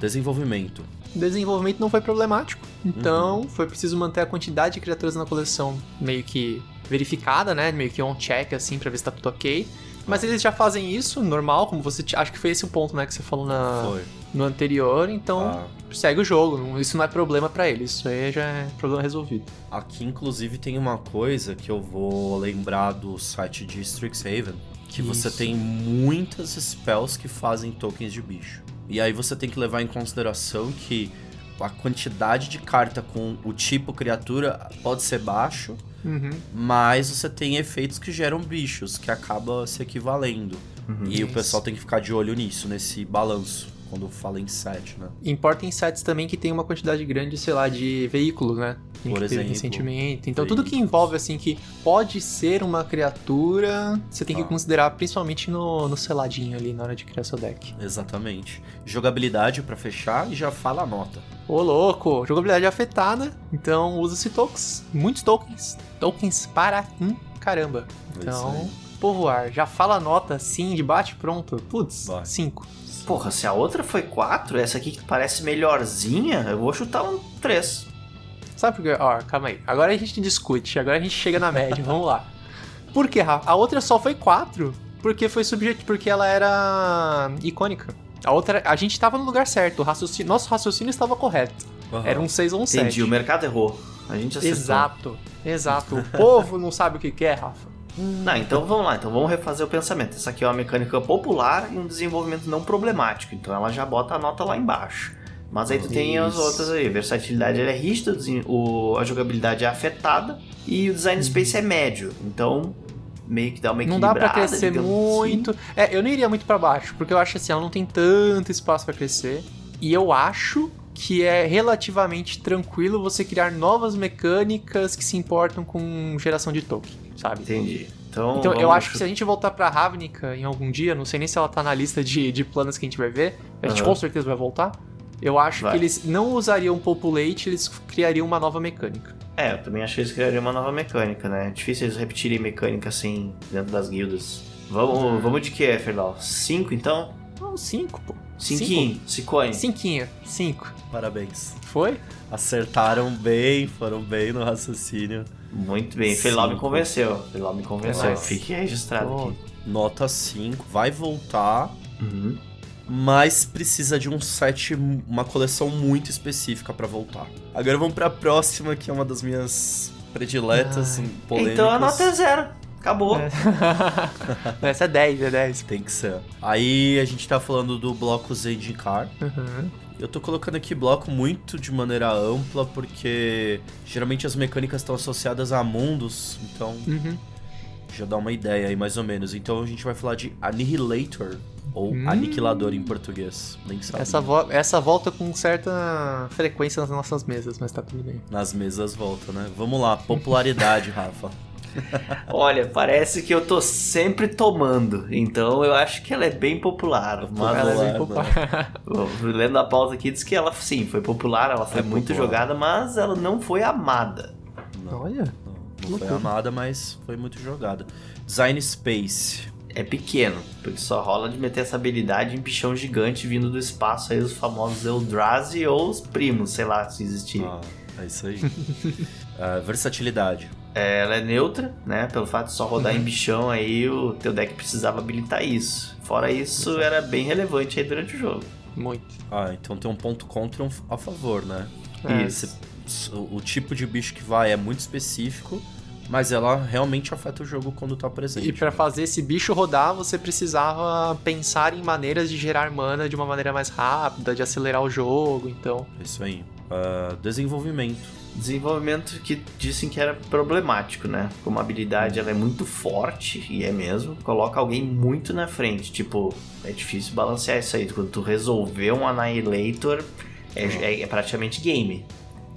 A: Desenvolvimento.
C: Desenvolvimento não foi problemático, então
A: Uhum.
C: foi preciso manter a quantidade de criaturas na coleção meio que verificada, né? Meio que on check assim pra ver se tá tudo ok. Mas eles já fazem isso normal, como você acho que foi esse o ponto, né, que você falou na,
A: Foi.
C: no anterior, então
A: Ah,
C: segue o jogo. Isso não é problema pra eles, isso aí já é problema resolvido.
A: aqui, inclusive, tem uma coisa que eu vou lembrar do site de Strixhaven. Que você
C: Isso.
A: tem muitas spells que fazem tokens de bicho. E aí você tem que levar em consideração que a quantidade de carta com o tipo criatura pode ser baixo,
C: Uhum.
A: mas você tem efeitos que geram bichos, que acaba se equivalendo. E o
C: Isso.
A: pessoal tem que ficar de olho nisso, nesse balanço, quando fala em set, né?
C: Importa em sets também que tem uma quantidade grande, sei lá, de veículos, né? Tem
A: Por
C: que ter
A: exemplo,
C: recentemente. Então tudo que
A: veículos.
C: envolve, assim, que pode ser uma criatura, você tem que
A: Ah.
C: considerar principalmente no, no seladinho ali na hora de criar seu deck.
A: Exatamente. Jogabilidade pra fechar e já fala a nota.
C: Ô louco, jogabilidade afetada, então usa-se tokens, muitos tokens, tokens para um caramba.
A: É
C: Então, povoar, já fala a nota assim, de bate pronto, putz,
A: Vai.
C: 5.
B: Porra, se a outra foi 4, essa aqui que parece melhorzinha, eu vou chutar um 3.
C: Sabe por quê? Ó, calma aí. Agora a gente discute, agora a gente chega na média, vamos lá. [LAUGHS] Por que, Rafa? A outra só foi 4 porque foi subjetivo, porque ela era icônica. A outra, a gente tava no lugar certo, o raciocínio, nosso raciocínio estava correto. Era um 6 ou um 7.
B: Entendi, o mercado errou. A gente acertou.
C: Exato, exato. O povo não sabe o que quer, Rafa.
B: Não, então vamos lá, então vamos refazer o pensamento. Essa aqui é uma mecânica popular e um desenvolvimento não problemático, então ela já bota a nota lá embaixo. Mas aí tu tem as
A: Isso.
B: outras aí, versatilidade é rígida, o a jogabilidade é afetada e o design space é médio, então meio que dá uma
C: Não dá pra crescer
B: digamos assim.
C: muito. É, eu não iria muito pra baixo, porque eu acho assim, ela não tem tanto espaço pra crescer. E eu acho que é relativamente tranquilo você criar novas mecânicas que se importam com geração de token, sabe?
B: Entendi. Então,
C: Então eu acho que se a gente voltar pra Ravnica em algum dia, não sei nem se ela tá na lista de, de planos que a gente vai ver, a gente
B: Aham.
C: com certeza vai voltar. Eu acho
B: Vai.
C: que eles não usariam Populate, eles criariam uma nova mecânica.
B: É, eu também acho que eles criariam uma nova mecânica, né? É difícil eles repetirem mecânica assim dentro das guildas. Vamos, vamos de que, Ferlau? 5 então?
C: Não, 5, pô.
B: Cinquinho, Cicone.
C: Cinquinho, 5.
A: Parabéns.
C: Foi?
A: Acertaram bem, foram bem no raciocínio.
B: Muito bem, Ferlau me convenceu. Ferlau me convenceu.
A: Nossa.
B: Fique registrado
C: Pô,
B: aqui.
A: Nota 5, vai voltar,
B: Uhum.
A: mas precisa de um set, uma coleção muito específica pra voltar. Agora vamos pra próxima, que é uma das minhas prediletas,
C: Ai.
A: polêmicas.
B: Então a nota é zero. Acabou.
C: É. [LAUGHS] Essa é 10, é 10.
A: Tem que ser. Aí a gente tá falando do bloco Zendikar.
C: Uhum.
A: Eu tô colocando aqui bloco muito de maneira ampla, porque geralmente as mecânicas estão associadas a mundos, então
C: Uhum.
A: já dá uma ideia aí mais ou menos. Então a gente vai falar de Annihilator, ou
C: Hum.
A: Aniquilador em português. Nem sabe.
C: Essa, vo- essa volta com certa frequência nas nossas mesas, mas tá tudo bem.
A: Nas mesas volta, né? Vamos lá, popularidade, [LAUGHS] Rafa.
B: Olha, parece que eu tô sempre tomando. Então eu acho que ela é bem popular. Mas
C: Ela é bem
A: né?
C: popular. [LAUGHS]
B: lendo a pauta aqui, diz que ela sim foi popular, ela foi
A: É
B: muito
A: popular.
B: jogada, mas ela não foi amada.
A: Não,
C: Olha.
A: não, não foi amada, mas foi muito jogada. Design Space.
B: É pequeno, porque só rola de meter essa habilidade em bichão gigante vindo do espaço aí, os famosos Eldrazi ou os primos, sei lá se existir.
A: Ah, é isso aí. [LAUGHS] Ah, versatilidade.
B: Ela é neutra, né? Pelo fato de só rodar em bichão aí, o teu deck precisava habilitar isso. Fora isso, era bem relevante aí durante o jogo.
C: Muito.
A: Ah, então tem um ponto contra e um a favor, né?
C: É.
B: Isso.
A: O, tipo de bicho que vai é muito específico, mas ela realmente afeta o jogo quando tá presente.
C: E pra fazer esse bicho rodar, você precisava pensar em maneiras de gerar mana de uma maneira mais rápida, de acelerar o jogo, então.
A: É Isso aí. Ah, desenvolvimento.
B: Desenvolvimento que dizem que era problemático, né? Como a habilidade ela é muito forte, e é mesmo, coloca alguém muito na frente. Tipo, é difícil balancear isso aí. Quando tu resolver um Annihilator, é, é- é praticamente game.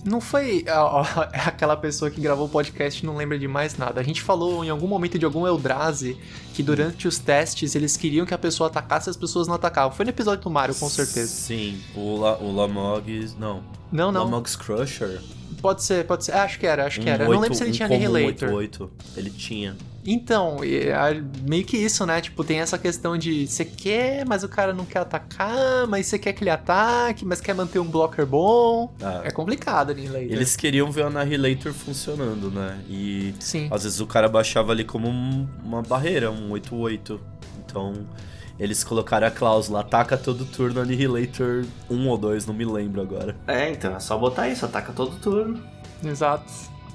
C: Não foi ó, ó, [LAUGHS] aquela pessoa que gravou o podcast e não lembra de mais nada. A gente falou em algum momento de algum Eldrazi que durante os testes eles queriam que a pessoa atacasse e as pessoas não atacavam. Foi no episódio do Mario, com certeza.
A: Sim, o, La, o Lamog. Não.
C: Não, não.
A: Lamog's Crusher.
C: Pode ser, pode ser. Ah, acho que era, acho que
A: um
C: era. Eu não
A: oito-
C: lembro se ele
A: um
C: tinha Annihilator.
A: 8-8. Ele tinha.
C: Então, meio que isso, né? Tipo, tem essa questão de você quer, mas o cara não quer atacar, mas você quer que ele ataque, mas quer manter um blocker bom.
A: Ah,
C: É complicado, Annihilator.
A: Eles queriam ver o Annihilator funcionando, né? E
C: Sim.
A: às vezes o cara baixava ali como um- uma barreira, um 8-8. Então eles colocaram a cláusula, ataca todo turno Annihilator 1 ou 2, não me lembro agora.
B: É, então, é só botar isso, ataca todo turno.
C: Exato.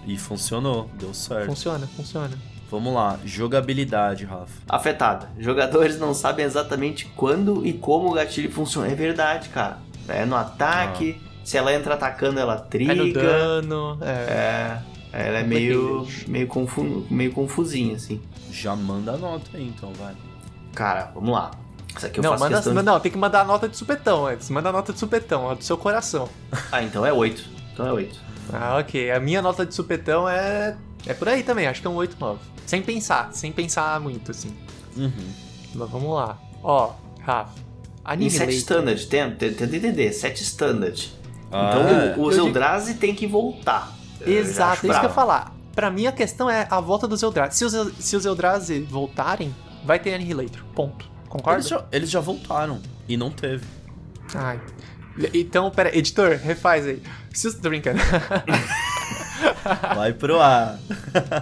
A: E funcionou, deu certo.
C: Funciona, funciona.
A: Vamos lá, jogabilidade, Rafa.
B: Afetada. Jogadores não sabem exatamente quando e como o gatilho funciona. É verdade, cara. É no ataque, se ela entra atacando, ela triga.
C: É no dano. É.
B: É, ela é meio, meio, confu meio confusinha, assim.
A: Já manda a nota aí então, vai.
B: Cara, vamos lá. Isso aqui eu
C: não,
B: faço
C: manda,
B: questão de-
C: não, tem que mandar a nota de supetão antes. Manda a nota de supetão, a do seu coração.
B: Ah, então é 8. Então é 8.
C: Ah, ok. A minha nota de supetão é. É por aí também, acho que é um 8, 9. Sem pensar, sem pensar muito, assim.
A: Uhum.
C: Mas vamos lá. Ó, Rafa.
B: Em 7
C: Annihilator.
B: standard, tenta, tenta entender, 7 standard.
A: Ah,
B: então
A: é.
B: o, o
C: Eu digo-
B: Zeldrazi tem que voltar.
C: Exato, é isso que eu ia
B: bravo.
C: falar. Pra mim a questão é a volta dos Eldrazi. Se os, se os Eldrazi voltarem, vai ter Annihilator. Ponto. Concorda?
A: Eles já, eles já voltaram e não teve.
C: Ai. Então, pera, editor, refaz aí. Se. Tô brincando.
A: Vai pro ar.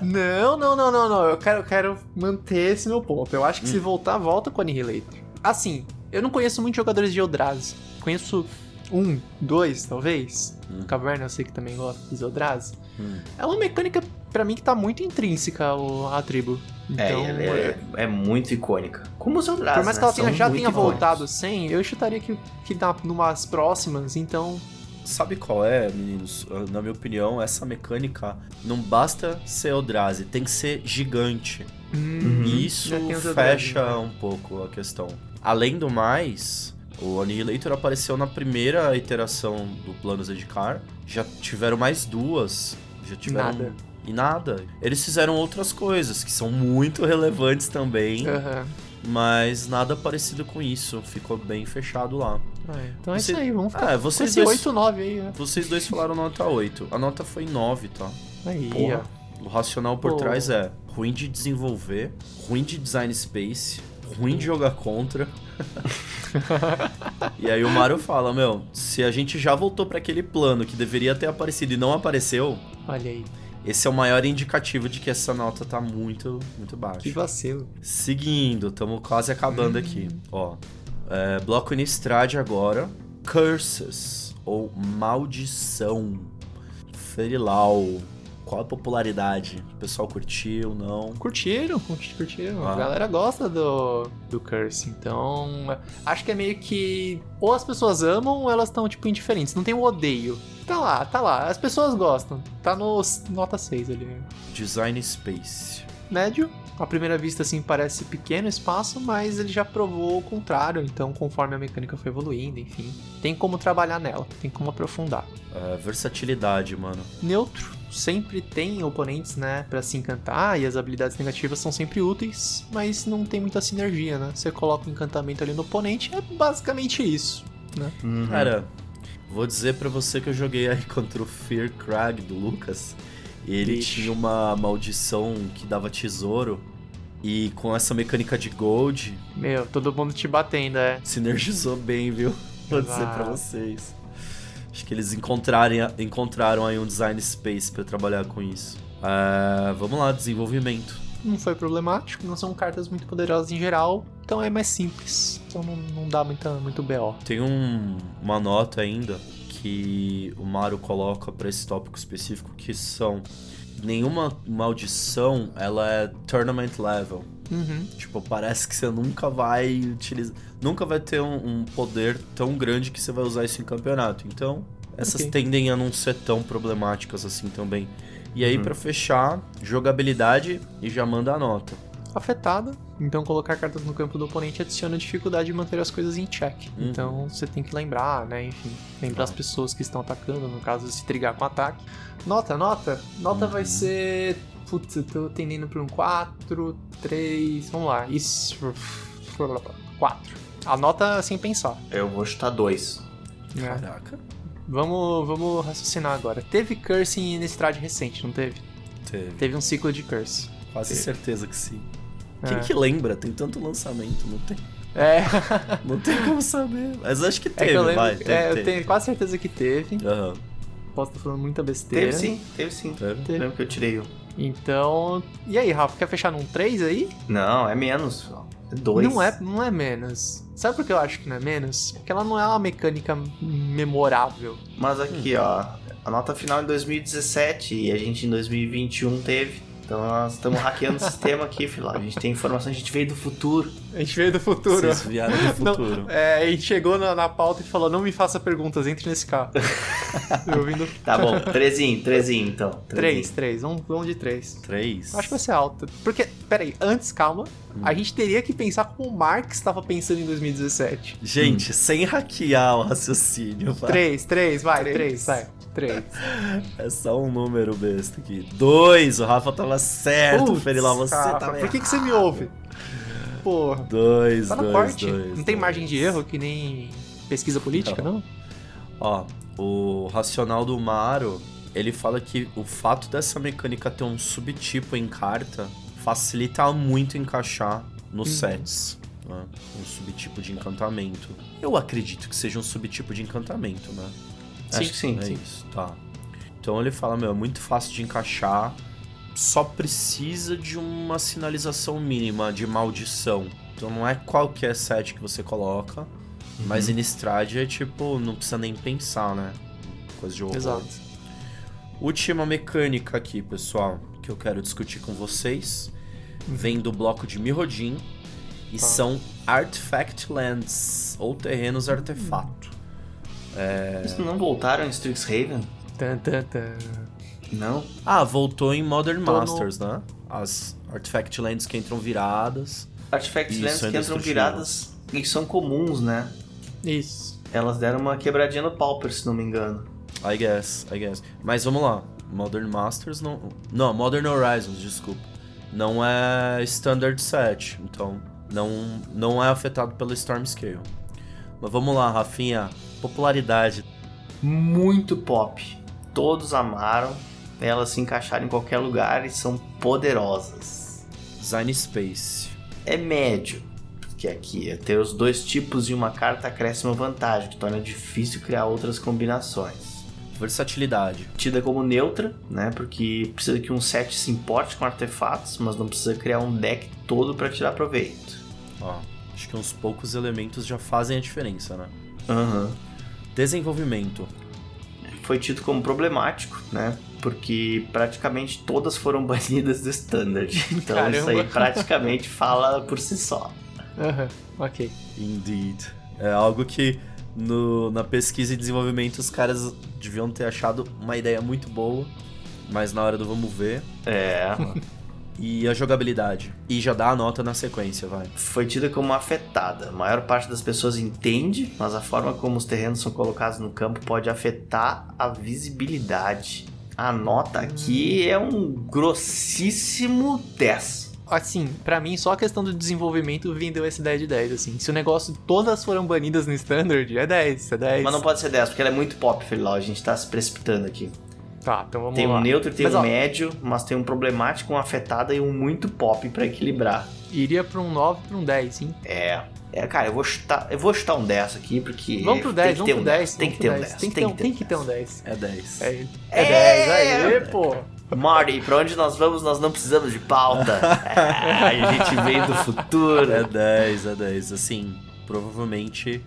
C: não, não, não, não, não. Eu quero, eu quero manter esse meu ponto. Eu acho que se voltar, volta com Annihilator. Assim, eu não conheço muitos jogadores de Eldrazi. Conheço um, dois, talvez.
A: Hum.
C: Caverna eu sei que também gosta dos Eldrazi.
A: Hum.
C: É uma mecânica, pra mim, que tá muito intrínseca à tribo.
B: É,
C: Então,
B: ela é, é muito icônica. Como o Zeldrazi,
C: Por mais que
B: né?
C: ela tenha,
B: São
C: já tenha
B: icônicos.
C: voltado sem, eu chutaria que, que na, numas próximas, então.
A: Sabe qual é, meninos? Na minha opinião, essa mecânica não basta ser Eldrazi, tem que ser gigante.
C: hum,
A: E isso
C: já tem os Eldrazi,
A: fecha
C: né?
A: um pouco a questão. Além do mais, o Annihilator apareceu na primeira iteração do plano Zedkar. Já tiveram mais duas. Já tiveram.
C: Nada.
A: E nada. Eles fizeram outras coisas que são muito relevantes também,
C: Aham.
A: mas nada parecido com isso. Ficou bem fechado lá.
C: É, então é
A: Você-
C: isso aí, vamos ficar
A: Ah,
C: com
A: vocês dois-
C: 8, 9 aí, né?
A: Vocês dois falaram nota 8. A nota foi 9, tá?
C: Aí,
B: Porra.
A: O racional por
C: Pô.
A: trás é ruim de desenvolver, ruim de design space, ruim de jogar contra. [LAUGHS] e aí o Mario fala, meu, se a gente já voltou pra aquele plano que deveria ter aparecido e não apareceu,
C: Olha aí,
A: esse é o maior indicativo de que essa nota tá muito, muito
C: que
A: baixa.
C: vacilo.
A: Seguindo, estamos quase acabando aqui. Ó, é, bloco Innistrad agora. Curses, ou Maldição. Ferilau. Qual a popularidade? O pessoal curtiu, não?
C: Curtiram, curti- curtiram.
A: Ah.
C: A galera gosta do, do Curse, então. Acho que é meio que. Ou as pessoas amam ou elas estão, tipo, indiferentes. Não tem o odeio. Tá lá, tá lá. As pessoas gostam. Tá no nota 6 ali.
A: Design Space.
C: Médio. À primeira vista, assim, parece pequeno espaço, mas ele já provou o contrário. Então, conforme a mecânica foi evoluindo, enfim. Tem como trabalhar nela, tem como aprofundar.
A: É, versatilidade, mano.
C: Neutro. Sempre tem oponentes, né, pra se encantar, e as habilidades negativas são sempre úteis, mas não tem muita sinergia, né? Você coloca o encantamento ali no oponente, é basicamente isso.
B: Uhum.
A: Cara, vou dizer pra você que eu joguei aí [LAUGHS] contra o Fear Crag do Lucas. Ele
C: Ixi.
A: tinha uma maldição que dava tesouro. E com essa mecânica de gold,
C: Meu, todo mundo te batendo, é.
A: sinergizou bem, viu? [LAUGHS] Vou dizer pra
C: Exato.
A: vocês. Acho que eles encontrarem, encontraram aí um design space pra trabalhar com isso. Ah, vamos lá, desenvolvimento.
C: Não foi problemático, não são cartas muito poderosas em geral, então é mais simples. Então não, não dá muita, muito BO.
A: Tem um- uma nota ainda que o Mario coloca pra esse tópico específico que são nenhuma maldição ela é tournament level.
C: Uhum.
A: Tipo, parece que você nunca vai utilizar, nunca vai ter um, um poder tão grande que você vai usar isso em campeonato. Então, essas
C: Ok.
A: tendem a não ser tão problemáticas assim também. E aí, pra fechar, jogabilidade e já manda a nota.
C: Afetada, então colocar cartas no campo do oponente adiciona dificuldade de manter as coisas em check.
A: Uhum.
C: Então você tem que lembrar, né? Enfim, lembrar as pessoas que estão atacando, no caso, se trigar com ataque. Nota, nota. Nota vai
A: Uhum.
C: ser. Putz, eu tô tendendo pra um 4, 3. Vamos lá. Isso. 4. A nota sem pensar.
B: Eu vou chutar 2.
C: né?
A: Caraca.
C: Vamos, vamos raciocinar agora. Teve curse em Innistrad recente, não teve?
A: Teve.
C: Teve um ciclo de curse.
A: Quase certeza que sim. Quem
C: É.
A: que lembra? Tem tanto lançamento, não tem,
C: É, [LAUGHS]
A: não tem como saber. Mas acho que
C: é
A: teve,
C: que eu lembro.
A: vai. Teve,
C: é, eu
A: teve.
C: tenho quase certeza que teve.
A: Aham,
C: Posso estar falando muita besteira.
B: Teve sim, teve sim.
A: teve.
C: Teve.
B: Lembro que eu tirei um.
C: Então. E aí, Rafa, quer fechar num 3 aí?
B: Não, é menos. É dois.
C: Não é, não é menos. Sabe por que eu acho que não é menos? Porque ela não é uma mecânica memorável.
B: Mas aqui, ó. A nota final em 2017 e a gente em 2021 teve. Então nós estamos hackeando o [LAUGHS] sistema aqui, filho. A gente tem informação, a gente veio do futuro.
C: A gente veio do futuro.
A: Vocês vieram do [LAUGHS]
C: Não,
A: futuro.
C: é, a gente chegou na, na pauta e falou: não me faça perguntas, entre nesse carro. [LAUGHS] eu vindo.
B: Tá bom, [LAUGHS] trezinho, trezinho então.
C: Três, três. Vamos, vamos de três.
A: Três.
C: Acho que vai ser alta. Porque, peraí, antes, calma. A gente teria que pensar como o Marx estava pensando em 2017.
A: Gente, sem hackear o raciocínio, vai.
C: Três, três, vai,
B: Três.
C: três, vai. Três.
A: É só um número besta aqui. Dois, o Rafa tava certo,
C: Putz,
A: Ferilau, você
C: Rafa,
A: tava
C: Por que, que você me ouve? Porra.
A: Dois,
C: Tá no
A: dois,
C: corte.
A: dois.
C: não tem
A: dois.
C: margem de erro que nem pesquisa política, não?
A: Ó, o racional do Maro, ele fala que o fato dessa mecânica ter um subtipo em carta facilita muito encaixar nos
C: Uhum.
A: sets. né? Um subtipo de encantamento. Eu acredito que seja um subtipo de encantamento, né?
B: Acho que sim.
A: É
B: sim.
A: isso, tá. Então ele fala, meu, é muito fácil de encaixar, só precisa de uma sinalização mínima de maldição. Então não é qualquer set que você coloca, mas Innistrad é tipo, não precisa nem pensar, né? Coisa de horror.
C: Exato.
A: Última mecânica aqui, pessoal, que eu quero discutir com vocês, vem do bloco de Mirrodin e
C: Tá.
A: são Artifact Lands, ou terrenos artefato.
B: Eles não voltaram em Strixhaven?
C: Tan, tan, tan.
B: Não.
A: Ah, voltou em Modern
C: Tô no-
A: Masters, né? As Artifact Lands que entram viradas.
B: Artifact Lands que entram viradas e são comuns, né?
C: Isso.
B: Elas deram uma quebradinha no Pauper, se não me engano.
A: I guess, I guess. Mas vamos lá. Modern Masters não. Não, Modern Horizons, desculpa. Não é Standard Set, então não, não é afetado pelo Storm Scale. Mas vamos lá, Rafinha. Popularidade.
B: Muito pop. Todos amaram. Elas se encaixaram em qualquer lugar e são poderosas.
A: Design Space.
B: É médio. Que aqui é ter os dois tipos e uma carta acresce uma vantagem, que torna difícil criar outras combinações.
A: Versatilidade.
B: Tida como neutra, né? Porque precisa que um set se importe com artefatos, mas não precisa criar um deck todo para tirar proveito.
A: Ó, acho que uns poucos elementos já fazem a diferença, né?
B: Aham.
A: Desenvolvimento.
B: Foi tido como problemático, né? Porque praticamente todas foram [LAUGHS] banidas do Standard. Então
C: Caramba.
B: isso aí praticamente fala por si só.
C: Aham, ok.
A: Indeed. É algo que no- na pesquisa e desenvolvimento os caras deviam ter achado uma ideia muito boa, mas na hora do vamos ver.
B: É.
A: E a jogabilidade. E já dá a nota na sequência, vai.
B: Foi tida como afetada. A maior parte das pessoas entende, mas a forma como os terrenos são colocados no campo pode afetar a visibilidade. A nota aqui é um grossíssimo 10.
C: Assim, pra mim, só a questão do desenvolvimento vendeu essa ideia de 10, assim. Se o negócio todas foram banidas no Standard, é 10, é 10.
B: Mas não pode ser 10, porque ela é muito pop, Felilau. A gente tá se precipitando aqui.
C: Tá, então vamos
B: Tem
C: lá.
B: um neutro, tem
C: Mas,
B: um
C: ó,
B: médio, mas tem um problemático, um afetada e um muito pop pra equilibrar.
C: Iria pra um 9 pra um 10, sim.
B: É. É, cara, eu vou chutar, eu vou chutar um 10 aqui, porque.
C: Vamos pro
B: tem
C: 10,
B: que
C: vamos pro
B: um
C: 10.
B: Tem que ter um
C: pro
B: 10.
C: Tem que ter um- tem que ter um 10.
A: É 10.
C: É,
B: É!
C: é 10, aí, pô.
B: Marty, pra onde nós vamos, nós não precisamos de pauta. É, [LAUGHS] [LAUGHS] a gente veio do futuro.
A: É 10, é 10. Assim, provavelmente,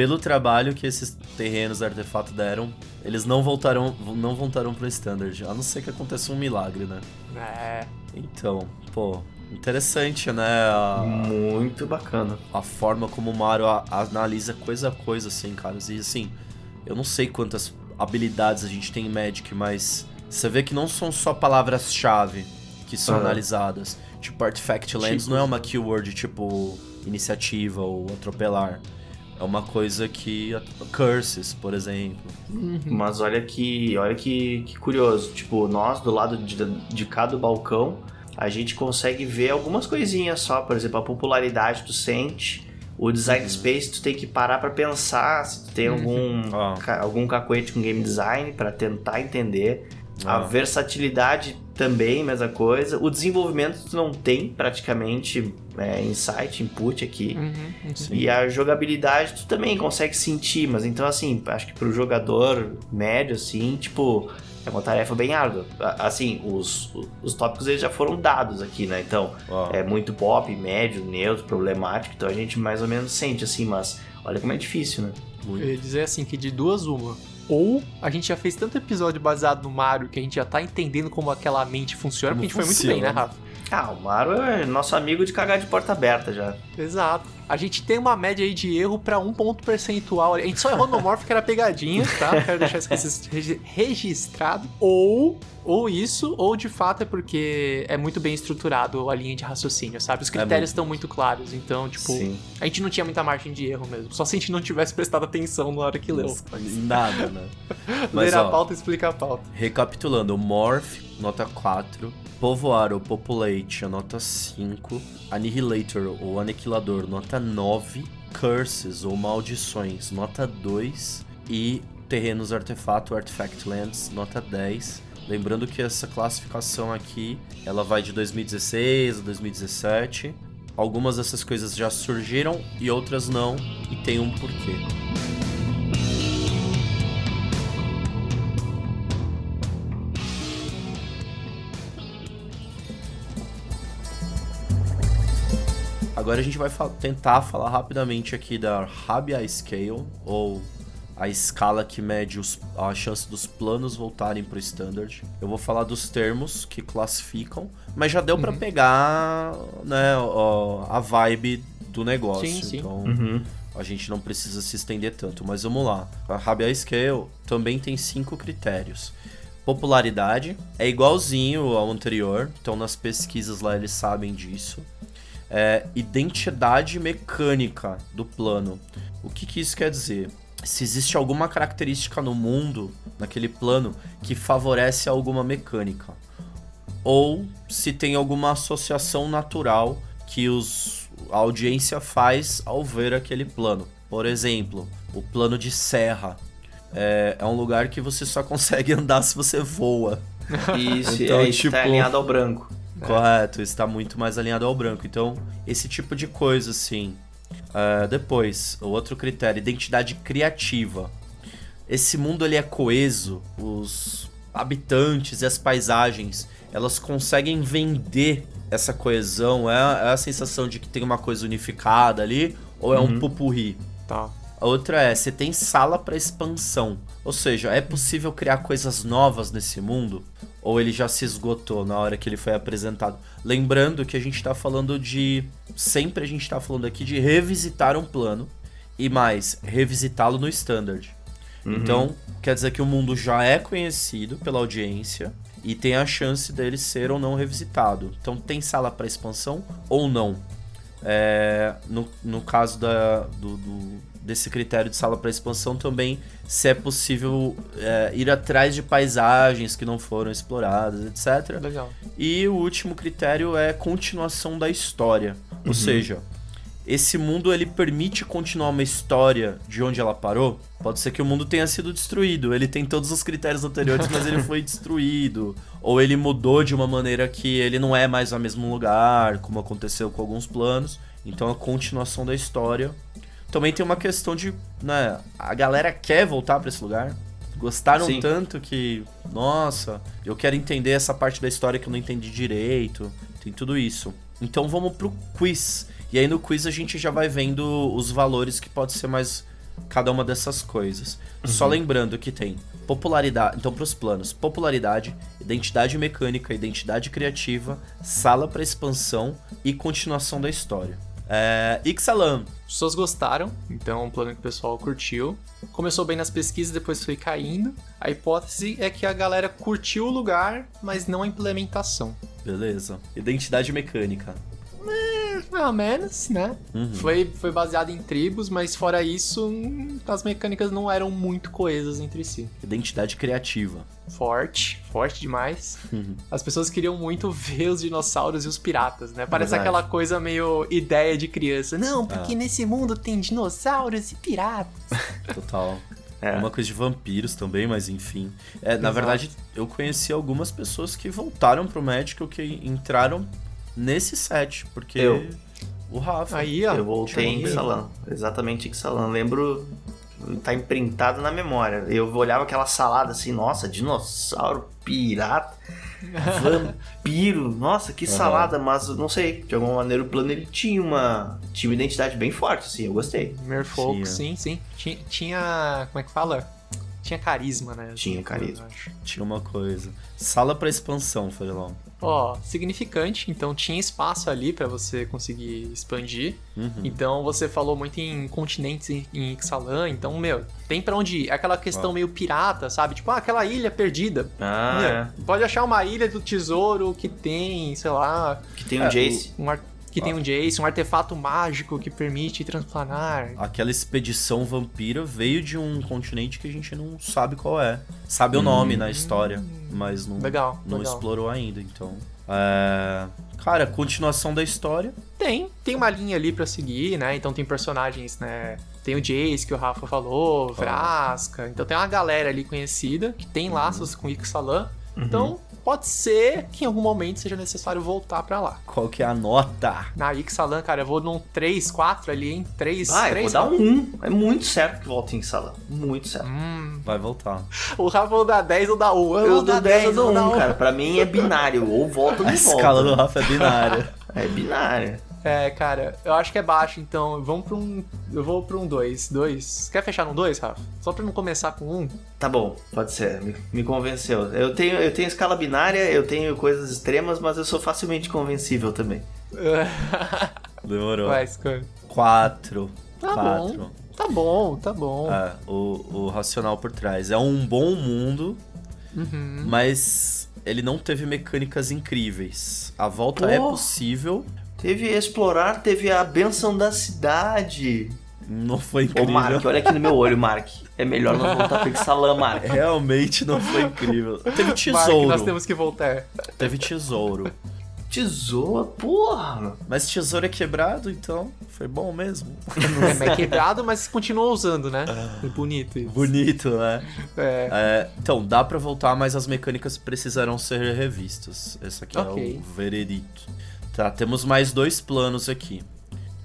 A: pelo trabalho que esses terrenos artefato deram, eles não voltarão, não voltarão pro standard. A não ser que aconteça um milagre, né?
C: É.
A: Então, pô, interessante, né? A,
B: Muito bacana.
A: a forma como o Mario a- analisa coisa a coisa, assim, caras. E assim, eu não sei quantas habilidades a gente tem em Magic, mas você vê que não são só palavras-chave que são
B: Aham.
A: analisadas. Tipo, Artifact Lands
C: Tipos,
A: não é uma
C: né?
A: keyword tipo iniciativa ou atropelar. É uma coisa que. Curses, por exemplo.
B: Mas olha que, olha que, que curioso. Tipo, nós do lado de, de cá do balcão, a gente consegue ver algumas coisinhas só. Por exemplo, a popularidade tu sente. O design space tu tem que parar pra pensar se tu tem algum,
A: Ah.
B: ca- algum cacoete com game design pra tentar entender. A versatilidade também, mesma coisa. O desenvolvimento tu não tem praticamente é, insight, input aqui.
C: Uhum, uhum.
B: E a jogabilidade tu também consegue sentir, mas então assim, acho que pro jogador médio, assim, tipo, é uma tarefa bem árdua. Assim, os, os tópicos eles já foram dados aqui, né? Então,
A: Ó,
B: é muito pop, médio, neutro, problemático, então a gente mais ou menos sente, assim, mas olha como é difícil, né?
C: Eu ia dizer assim, que de duas uma. Ou a gente já fez tanto episódio baseado no Mario que a gente já tá entendendo como aquela mente funciona,
A: Como
C: porque a gente foi muito bem, né,
A: funciona.
C: Rafa?
B: Ah, o Mario é nosso amigo de cagar de porta aberta já.
C: Exato. A gente tem uma média aí de erro pra um ponto percentual. A gente só errou no Morph que era pegadinha, tá? Quero deixar isso regis- regi- registrado. Ou, ou isso, ou de fato é porque é muito bem estruturado a linha de raciocínio, sabe? Os critérios
A: muito.
C: estão muito claros. Então, tipo,
B: Sim.
C: a gente não tinha muita margem de erro mesmo. Só se a gente não tivesse prestado atenção na hora que leu.
A: Nada, né? [LAUGHS] Mas,
C: Ler a
A: ó,
C: pauta e explica a pauta.
A: Recapitulando, Morph, nota 4. Povoar ou Populate, nota 5. Annihilator ou Aniquilador, nota 9. Curses ou Maldições, nota 2. E Terrenos Artefato, Artifact Lands, nota 10. Lembrando que essa classificação aqui, ela vai de 2016 a 2017. Algumas dessas coisas já surgiram e outras não, e tem um porquê. Agora a gente vai fa- tentar falar rapidamente aqui da Rabia Scale, ou a escala que mede os- a chance dos planos voltarem para o standard. Eu vou falar dos termos que classificam, mas já deu pra pegar né, ó, a vibe do negócio.
C: Sim, sim.
A: Então
B: Uhum.
A: a gente não precisa se estender tanto, mas vamos lá. A Rabia Scale também tem cinco critérios. Popularidade é igualzinho ao anterior, então nas pesquisas lá eles sabem disso. É, identidade mecânica do plano. O que, que isso quer dizer? Se existe alguma característica no mundo, naquele plano, que favorece alguma mecânica. Ou se tem alguma associação natural que os, a audiência faz ao ver aquele plano. Por exemplo, o plano de serra. É, é um lugar que você só [LAUGHS] consegue andar se você voa.
B: Isso,
A: Então,
B: é, isso
A: tipo-
B: tá alinhado ao branco.
A: Correto, está muito mais alinhado ao branco. Então, esse tipo de coisa, assim. Ah, depois, o outro critério, identidade criativa. Esse mundo ele é coeso, os habitantes e as paisagens, elas conseguem vender essa coesão. É, é a sensação de que tem uma coisa unificada ali, ou é um pupurri?
C: Tá.
A: A outra é, você tem sala para expansão. Ou seja, é possível criar coisas novas nesse mundo? Ou ele já se esgotou na hora que ele foi apresentado? Lembrando que a gente tá falando de. Sempre a gente tá falando aqui de revisitar um plano. E mais, revisitá-lo no standard. Então, quer dizer que o mundo já é conhecido pela audiência e tem a chance dele ser ou não revisitado. Então, tem sala para expansão ou não? É, no, no caso da, do, do- desse critério de sala para expansão também se é possível é, ir atrás de paisagens que não foram exploradas, etc.
C: Legal.
A: E o último critério é continuação da história. Ou seja, esse mundo ele permite continuar uma história de onde ela parou. Pode ser que o mundo tenha sido destruído. Ele tem todos os critérios anteriores, mas ele foi [LAUGHS] destruído. Ou ele mudou de uma maneira que ele não é mais no mesmo lugar, como aconteceu com alguns planos. Então a continuação da história. Também tem uma questão de, né, a galera quer voltar para esse lugar. Gostaram
B: Sim.
A: tanto que, nossa, eu quero entender essa parte da história que eu não entendi direito. Tem tudo isso. Então vamos pro quiz. E aí no quiz a gente já vai vendo os valores que pode ser mais cada uma dessas coisas. Só lembrando que tem popularidade, então pros planos, popularidade, identidade mecânica, identidade criativa, sala para expansão e continuação da história. É, Ixalan,
C: As pessoas gostaram, então é um plano que o pessoal curtiu. Começou bem nas pesquisas, depois foi caindo. A hipótese é que a galera curtiu o lugar, mas não a implementação.
A: beleza. Identidade mecânica.
C: Ou menos, né?
A: Uhum.
C: Foi, foi baseado em tribos, mas fora isso, as mecânicas não eram muito coesas entre si.
A: Identidade criativa.
C: Forte, forte demais.
A: Uhum.
C: As pessoas queriam muito [LAUGHS] ver os dinossauros e os piratas, né? Parece
A: Verdade.
C: aquela coisa meio ideia de criança. Não, porque
A: Ah.
C: nesse mundo tem dinossauros e piratas. [LAUGHS]
A: Total.
B: É.
A: Uma coisa de vampiros também, mas enfim. É, na
C: Exato.
A: verdade, eu conheci algumas pessoas que voltaram pro Magic ou que entraram nesse set, porque
B: Eu.
A: o Rafa.
C: Aí, ó.
B: Eu voltei em. Ixalan. Exatamente em Ixalan. Lembro. Tá imprintado na memória. Eu olhava aquela salada assim, nossa, dinossauro, pirata, [LAUGHS] vampiro. Nossa, que salada, mas não sei. De alguma maneira o plano ele tinha uma. Tinha uma identidade bem forte, assim, eu gostei.
C: Merfolk, sim, sim. Tinha, tinha. Como é que fala? Tinha carisma, né?
B: Tinha carisma.
A: Tinha uma coisa. Sala pra expansão, Fagelão.
C: Ó, significante, então tinha espaço ali pra você conseguir expandir.
A: Uhum.
C: Então você falou muito em continentes em, em Ixalan, então, meu, tem pra onde ir. É Aquela questão
A: Ó.
C: meio pirata, sabe? Tipo, ah, aquela ilha perdida.
B: Ah,
C: Meu,
B: é.
C: Pode achar uma ilha do tesouro que tem, sei lá,
B: Que tem um
A: É,
B: Jace.
C: um ar- que tem um Jace, um artefato mágico que permite transplanar.
A: Aquela expedição vampira veio de um continente que a gente não sabe qual é. Sabe o nome na história, mas não,
C: Legal,
A: não
C: legal.
A: explorou ainda, então. É... Cara, continuação da história.
C: Tem, tem uma linha ali pra seguir, né? Então tem personagens, né? Tem o Jace que o Rafa falou, Vraska. Então tem uma galera ali conhecida que tem laços com Ixalan. Então pode ser que em algum momento seja necessário voltar pra lá.
A: Qual que é a nota?
C: Na Ixalan, cara, eu vou num 3, 4 ali, hein? 3,
B: Ah, eu
C: 3,
B: vou dar um 1. É muito certo que volte em Ixalan. Muito certo.
C: Hum,
A: Vai voltar.
C: o Rafa ou dá 10 ou dá 1.
B: Eu dou 10, eu dou 1, cara. Pra mim é binário. Ou volta ou [LAUGHS]
A: A
B: não volta.
A: escala do Rafa é binária. [LAUGHS]
B: É binário.
C: É, cara, eu acho que é baixo, então vamos pra um. Eu vou pra um 2. 2. Quer fechar no 2, Rafa? Só pra não começar com 1. Um.
B: Tá bom, pode ser. Me, me convenceu. Eu tenho, eu tenho escala binária, eu tenho coisas extremas, mas eu sou facilmente convencível também. [LAUGHS]
A: Demorou.
C: Vai, escolhe.
A: Quatro.
C: Tá
A: Quatro.
C: bom. Tá bom, tá bom.
A: É, o, o racional por trás. É um bom mundo,
C: Uhum.
A: mas ele não teve mecânicas incríveis. A volta é
B: Pô.
A: possível,
B: Teve explorar, teve a benção da cidade.
A: não foi
B: Ô,
A: incrível.
B: Mark, olha aqui no meu olho, Mark. É melhor nós voltar pro Ixalan, Mark.
A: Realmente não foi incrível. [LAUGHS] Teve
C: Mark,
A: tesouro.
C: nós temos que voltar.
A: Teve tesouro.
B: Tesoura, porra.
A: Mas tesouro é quebrado, então foi bom mesmo.
C: É, é quebrado, mas continua usando, né? É bonito isso.
A: Bonito, né?
C: É.
A: É, então, dá pra voltar, mas as mecânicas precisarão ser revistas. Esse aqui
C: Ok.
A: é o veredito. Tá, temos mais dois planos aqui.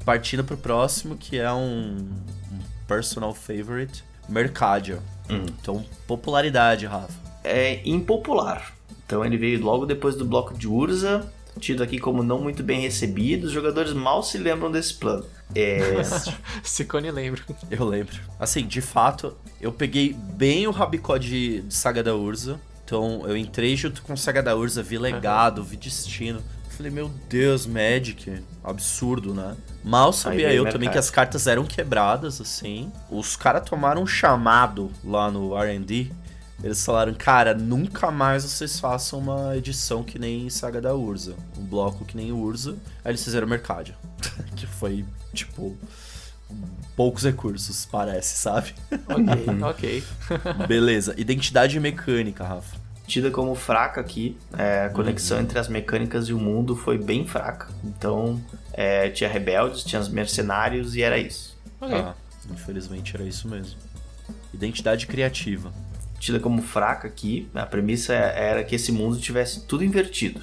A: Partindo pro próximo, que é um, um personal favorite, Mercadia.
B: Hum.
A: Então, popularidade, Rafa.
B: É impopular. Então ele veio logo depois do bloco de Urza, tido aqui como não muito bem recebido. Os jogadores mal se lembram desse plano. É. [LAUGHS]
C: Sicone lembra.
A: Eu lembro. Assim, de fato, eu peguei bem o rabicó de, de Saga da Urza. Então, eu entrei junto com Saga da Urza, vi legado, vi destino. Falei, meu Deus, Magic, absurdo, né? Mal sabia eu também que as cartas eram quebradas, assim. Os caras tomaram um chamado lá no R&D. Eles falaram, cara, nunca mais vocês façam uma edição que nem Saga da Urza. Um bloco que nem Urza. Aí eles fizeram Mercadia. [LAUGHS] que foi, tipo, poucos recursos, parece, sabe?
C: Ok, [LAUGHS] ok.
A: Beleza. Identidade mecânica, Rafa.
B: Tida como fraca aqui. É, a conexão entre as mecânicas e o mundo foi bem fraca. Então, é, tinha rebeldes, tinha os mercenários e era isso.
C: Ok.
A: Ah, infelizmente era isso mesmo. Identidade criativa.
B: Tida como fraca aqui, a premissa era que esse mundo tivesse tudo invertido.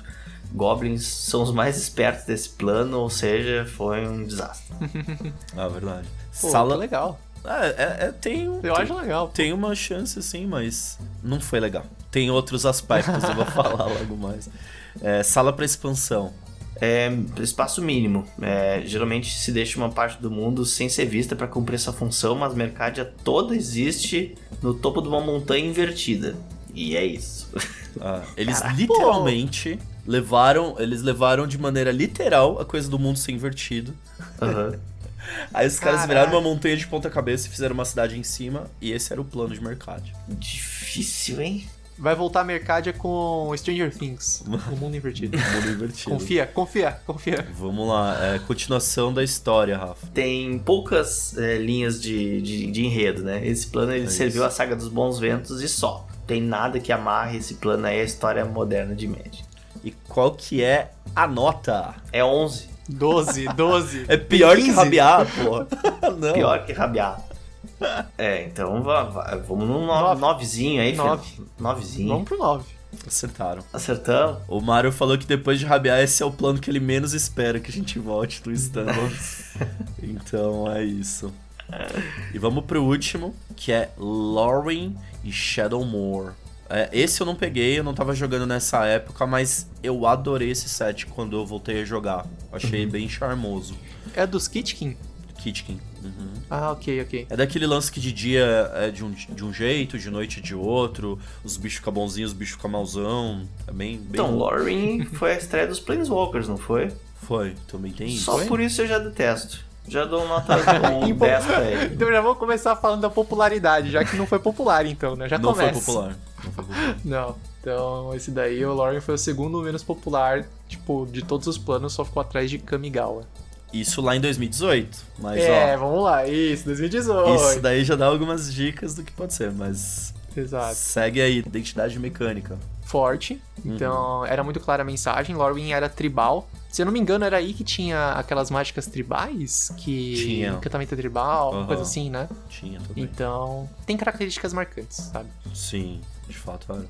B: Goblins são os mais espertos desse plano, ou seja, foi um desastre. [LAUGHS]
A: Ah, verdade.
C: Pô,
A: Sala.
C: que legal.
A: É, é, é, tem, um-
C: Eu
A: tem,
C: acho legal.
A: tem uma chance sim, mas não foi legal. Tem outros aspectos, eu vou [LAUGHS] falar logo mais. É, sala para expansão.
B: É espaço mínimo. É, geralmente se deixa uma parte do mundo sem ser vista para cumprir essa função, mas Mercadia toda existe no topo de uma montanha invertida. E é isso.
A: Ah, eles
B: Caraca.
A: literalmente levaram, eles levaram de maneira literal a coisa do mundo ser invertido.
B: Aham. [LAUGHS]
A: Aí os caras
C: Caraca.
A: viraram uma montanha de ponta cabeça e fizeram uma cidade em cima, e esse era o plano de mercado.
B: Difícil, hein?
C: Vai voltar a Mercadia com Stranger Things. O mundo invertido. [LAUGHS]
A: Mundo invertido.
C: confia, confia, confia.
A: Vamos lá, é, continuação da história, Rafa.
B: Tem poucas é, linhas de, de, de enredo, né? Esse plano ele
A: É
B: serviu
A: isso.
B: a saga dos bons ventos e só. Tem nada que amarre esse plano aí à história moderna de Magic.
A: E qual que é a nota?
B: É 11.
C: 12, 12.
A: É pior que
C: 15.
A: rabiar, pô. [LAUGHS] Não.
B: Pior que rabiar. É, então va- va- vamos num no,
C: Nove.
B: novezinho aí, filho.
C: Nove.
B: Novezinho.
C: Vamos pro 9.
A: Acertaram.
B: Acertamos.
A: O Mario falou que depois de rabiar, esse é o plano que ele menos espera que a gente volte [LAUGHS] no standard. então é isso. E vamos pro último, que é Lauren e Shadowmoor. É, esse eu não peguei, eu não tava jogando nessa época, mas eu adorei esse set quando eu voltei a jogar. Achei bem charmoso.
C: É dos Kitkin?
A: Kitkin. Uhum.
C: Ah, ok, ok.
A: É daquele lance que de dia é de um, de um jeito, de noite de outro, os bichos ficam bonzinhos, os bichos ficam mauzão. É bem. bem
B: Então, Lauren [LAUGHS] foi a estreia dos Planeswalkers, não foi?
A: Foi, também tem isso.
B: Só
A: Foi?
B: por isso eu já detesto. Já dou nota [LAUGHS] um
C: Impo-
B: 10 pra ele.
C: Então já vou começar falando da popularidade, já que não foi popular então, né? Já
A: não
C: começa.
A: foi popular. Não foi popular. [LAUGHS]
C: Não. Então, esse daí, o Lauren foi o segundo menos popular, tipo, de todos os planos, só ficou atrás de Kamigawa.
A: Isso lá em 2018. Mas
C: é,
A: ó,
C: vamos lá, isso, 2018.
A: isso daí já dá algumas dicas do que pode ser, mas
C: Exato.
A: segue aí, identidade mecânica.
C: Forte,
A: Uhum.
C: então era muito clara a mensagem. Lauren era tribal. Se eu não me engano, era aí que tinha aquelas mágicas tribais, que.
A: Tinha.
C: Encantamento tribal,
A: Aham.
C: coisa assim, né?
A: Tinha também.
C: Então, tem características marcantes, sabe?
A: Sim, de fato era.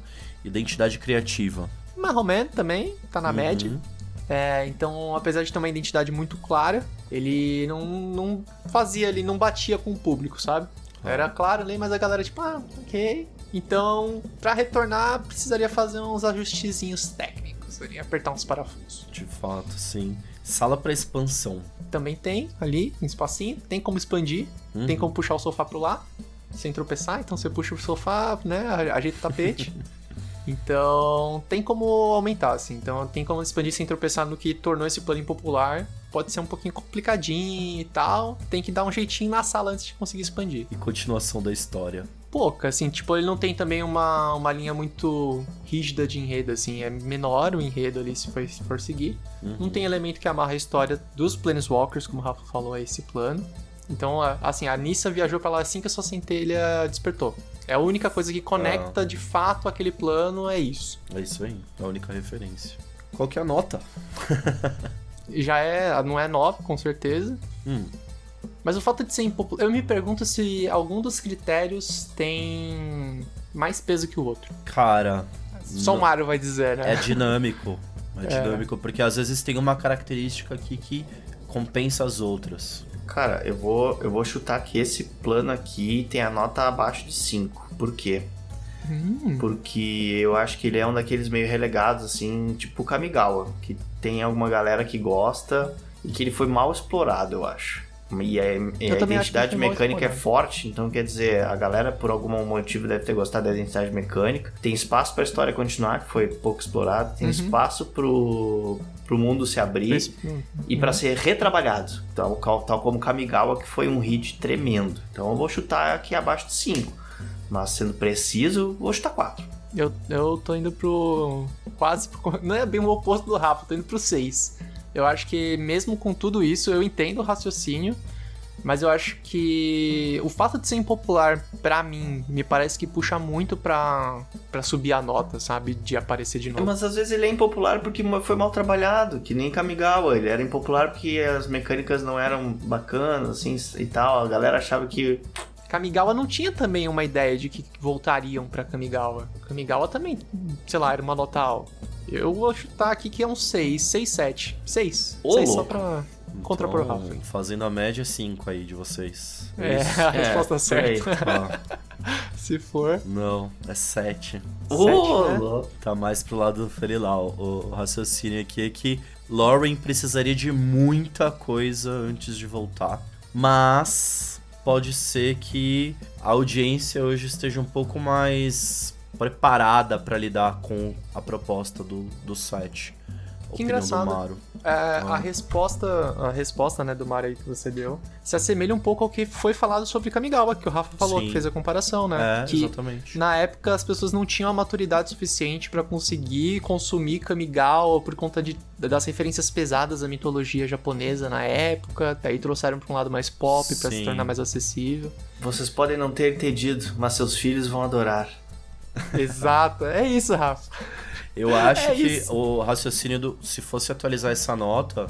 A: Identidade criativa.
C: Marroman também, tá na
A: Uhum.
C: média. É, então, apesar de ter uma identidade muito clara, ele não, não fazia, ele não batia com o público, sabe? Era claro ali, mas a galera, tipo, ah, ok. Então, pra retornar, precisaria fazer uns ajustezinhos técnicos, ali, apertar uns parafusos.
A: De fato, sim. Sala pra expansão.
C: Também tem ali, um espacinho, tem como expandir,
A: Uhum.
C: tem como puxar o sofá pro lá, sem tropeçar, então você puxa o sofá, né, ajeita o tapete. [LAUGHS] Então, tem como aumentar, assim. Então, tem como expandir sem tropeçar no que tornou esse plano impopular. Pode ser um pouquinho complicadinho e tal. Tem que dar um jeitinho na sala antes de conseguir expandir.
A: E continuação da história.
C: Pouca, assim, tipo, ele não tem também uma, uma linha muito rígida de enredo, assim. É menor o enredo ali, se for, se for seguir. Não tem elemento que amarra a história dos Planeswalkers, como o Rafa falou, a esse plano. Então, assim, a Nissa viajou pra lá assim que a sua centelha despertou. É a única coisa que conecta de fato aquele plano, é isso.
A: É isso aí, a única referência. Qual que é a nota? [LAUGHS]
C: Já é, não é 9, com certeza.
A: Hum,
C: Mas o fato de ser impopular. Eu me pergunto se algum dos critérios tem mais peso que o outro.
A: cara,
C: Só o. Mario vai dizer, né?
A: é dinâmico. [LAUGHS] É dinâmico, porque às vezes tem uma característica aqui que compensa as outras.
B: Cara, eu vou, eu vou chutar que esse plano aqui tem a nota abaixo de 5. Por quê?
C: Hum,
B: Porque eu acho que ele é um daqueles meio relegados, assim, tipo Kamigawa, que tem alguma galera que gosta e que ele foi mal explorado, eu acho. E a, e a identidade mecânica é forte, então quer dizer, a galera por algum motivo deve ter gostado da identidade mecânica. Tem espaço pra história continuar, que foi pouco explorado. Tem
C: Uhum.
B: espaço pro, pro mundo se abrir
C: hum,
B: e pra ser retrabalhado, tal, cal- tal como Kamigawa, que foi um hit tremendo. Então eu vou chutar aqui abaixo de 5. Mas sendo preciso, vou chutar 4.
C: Eu, eu tô indo pro. Quase pro. Não é bem o oposto do Rafa, tô indo pro 6. Eu acho que, mesmo com tudo isso, eu entendo o raciocínio. Mas eu acho que o fato de ser impopular, pra mim, me parece que puxa muito pra, pra subir a nota, sabe? De aparecer de novo.
B: Mas às vezes ele é impopular porque foi mal trabalhado, que nem Kamigawa. Ele era impopular porque as mecânicas não eram bacanas, assim, e tal. A galera achava que.
C: Kamigawa não tinha também uma ideia de que voltariam pra Kamigawa. Kamigawa também, sei lá, era uma nota alta. Eu vou chutar aqui que é um 6, 6, 7. 6.
B: Ô,
C: 6 só pra contrapor o
A: Então,
C: Rafa.
A: Fazendo a média 5 aí de vocês.
C: É,
A: Isso?
C: a [LAUGHS] resposta
B: aí.
C: certa.
A: Ah, [LAUGHS]
C: Se for.
A: não, é 7.
B: Ô,
C: né?
A: Tá mais pro lado do Ferilau. O, o raciocínio aqui é que Lauren precisaria de muita coisa antes de voltar. Mas pode ser que a audiência hoje esteja um pouco mais preparada pra lidar com a proposta do, do site.
C: Que engraçado. É, a resposta, a resposta, né, do Mario aí que você deu, se assemelha um pouco ao que foi falado sobre Kamigawa, que o Rafa falou,
A: Sim.
C: que fez a comparação, né?
A: É,
C: que
A: exatamente.
C: na época as pessoas não tinham a maturidade suficiente pra conseguir consumir Kamigawa por conta de, das referências pesadas à mitologia japonesa na época, daí trouxeram pra um lado mais pop pra se tornar mais acessível.
B: Vocês podem não ter entendido, mas seus filhos vão adorar.
C: Exato, é isso, Rafa.
A: Eu acho
C: É
A: que
C: isso.
A: o raciocínio do. Se fosse atualizar essa nota,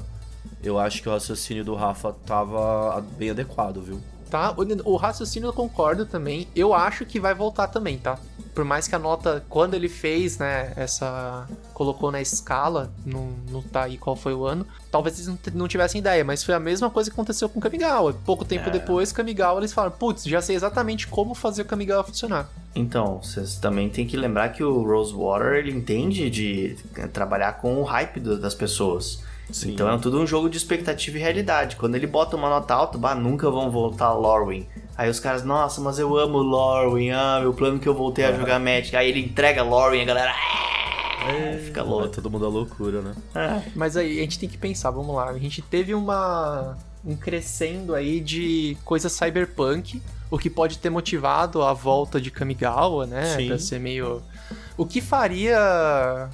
A: eu acho que o raciocínio do Rafa tava bem adequado, viu?
C: Voltar. O, o raciocínio eu concordo também. Eu acho que vai voltar também, tá? Por mais que a nota, quando ele fez, né, essa. colocou na escala, não, não tá aí qual foi o ano, talvez eles não, tivessem ideia, mas foi a mesma coisa que aconteceu com o Kamigawa. Pouco tempo
B: É.
C: depois, Kamigawa, eles falaram, putz, já sei exatamente como fazer o Kamigawa funcionar.
B: Então, vocês também tem que lembrar que o Rosewater, ele entende de trabalhar com o hype das pessoas.
A: Sim.
B: Então é tudo um jogo de expectativa e realidade. Quando ele bota uma nota alta, bah, nunca vão voltar a Lorwyn. Aí os caras, nossa, mas eu amo Lorwyn, ah, meu plano que eu voltei a jogar Magic. Aí ele entrega Lorwyn e a galera. "Ah", fica
A: Vai
B: louco.
A: todo mundo à loucura, né?
B: É.
C: Mas aí, a gente tem que pensar, vamos lá. A gente teve uma. um crescendo aí de coisa cyberpunk, o que pode ter motivado a volta de Kamigawa, né?
A: Sim.
C: Pra ser meio. O que faria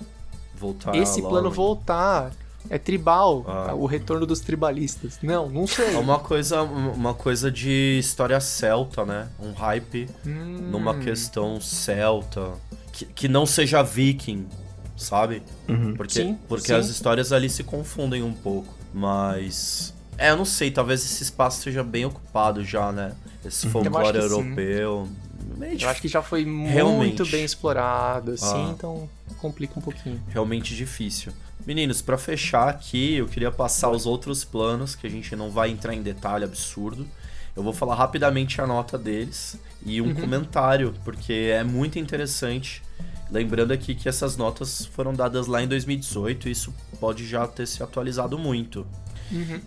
A: Voltar
C: esse plano voltar? É tribal,
A: Ah.
C: o retorno dos tribalistas. Não, não sei.
A: É uma coisa, uma coisa de história celta, né? Um hype
C: Hum,
A: numa questão celta. Que, que não seja viking, sabe?
B: Uhum.
A: Porque,
C: Sim,
A: porque
C: sim.
A: as histórias ali se confundem um pouco. Mas. É, eu não sei, talvez esse espaço seja bem ocupado já, né? Esse
C: Uhum. Eu
A: folclore europeu. Meio
C: Eu acho que já foi
A: Realmente.
C: muito bem explorado, assim,
A: Ah.
C: então complica um pouquinho.
A: realmente difícil. Meninos, pra fechar aqui, eu queria passar os outros planos, que a gente não vai entrar em detalhe absurdo. Eu vou falar rapidamente a nota deles e um comentário, porque é muito interessante. Lembrando aqui que essas notas foram dadas lá em 2018 e isso pode já ter se atualizado muito.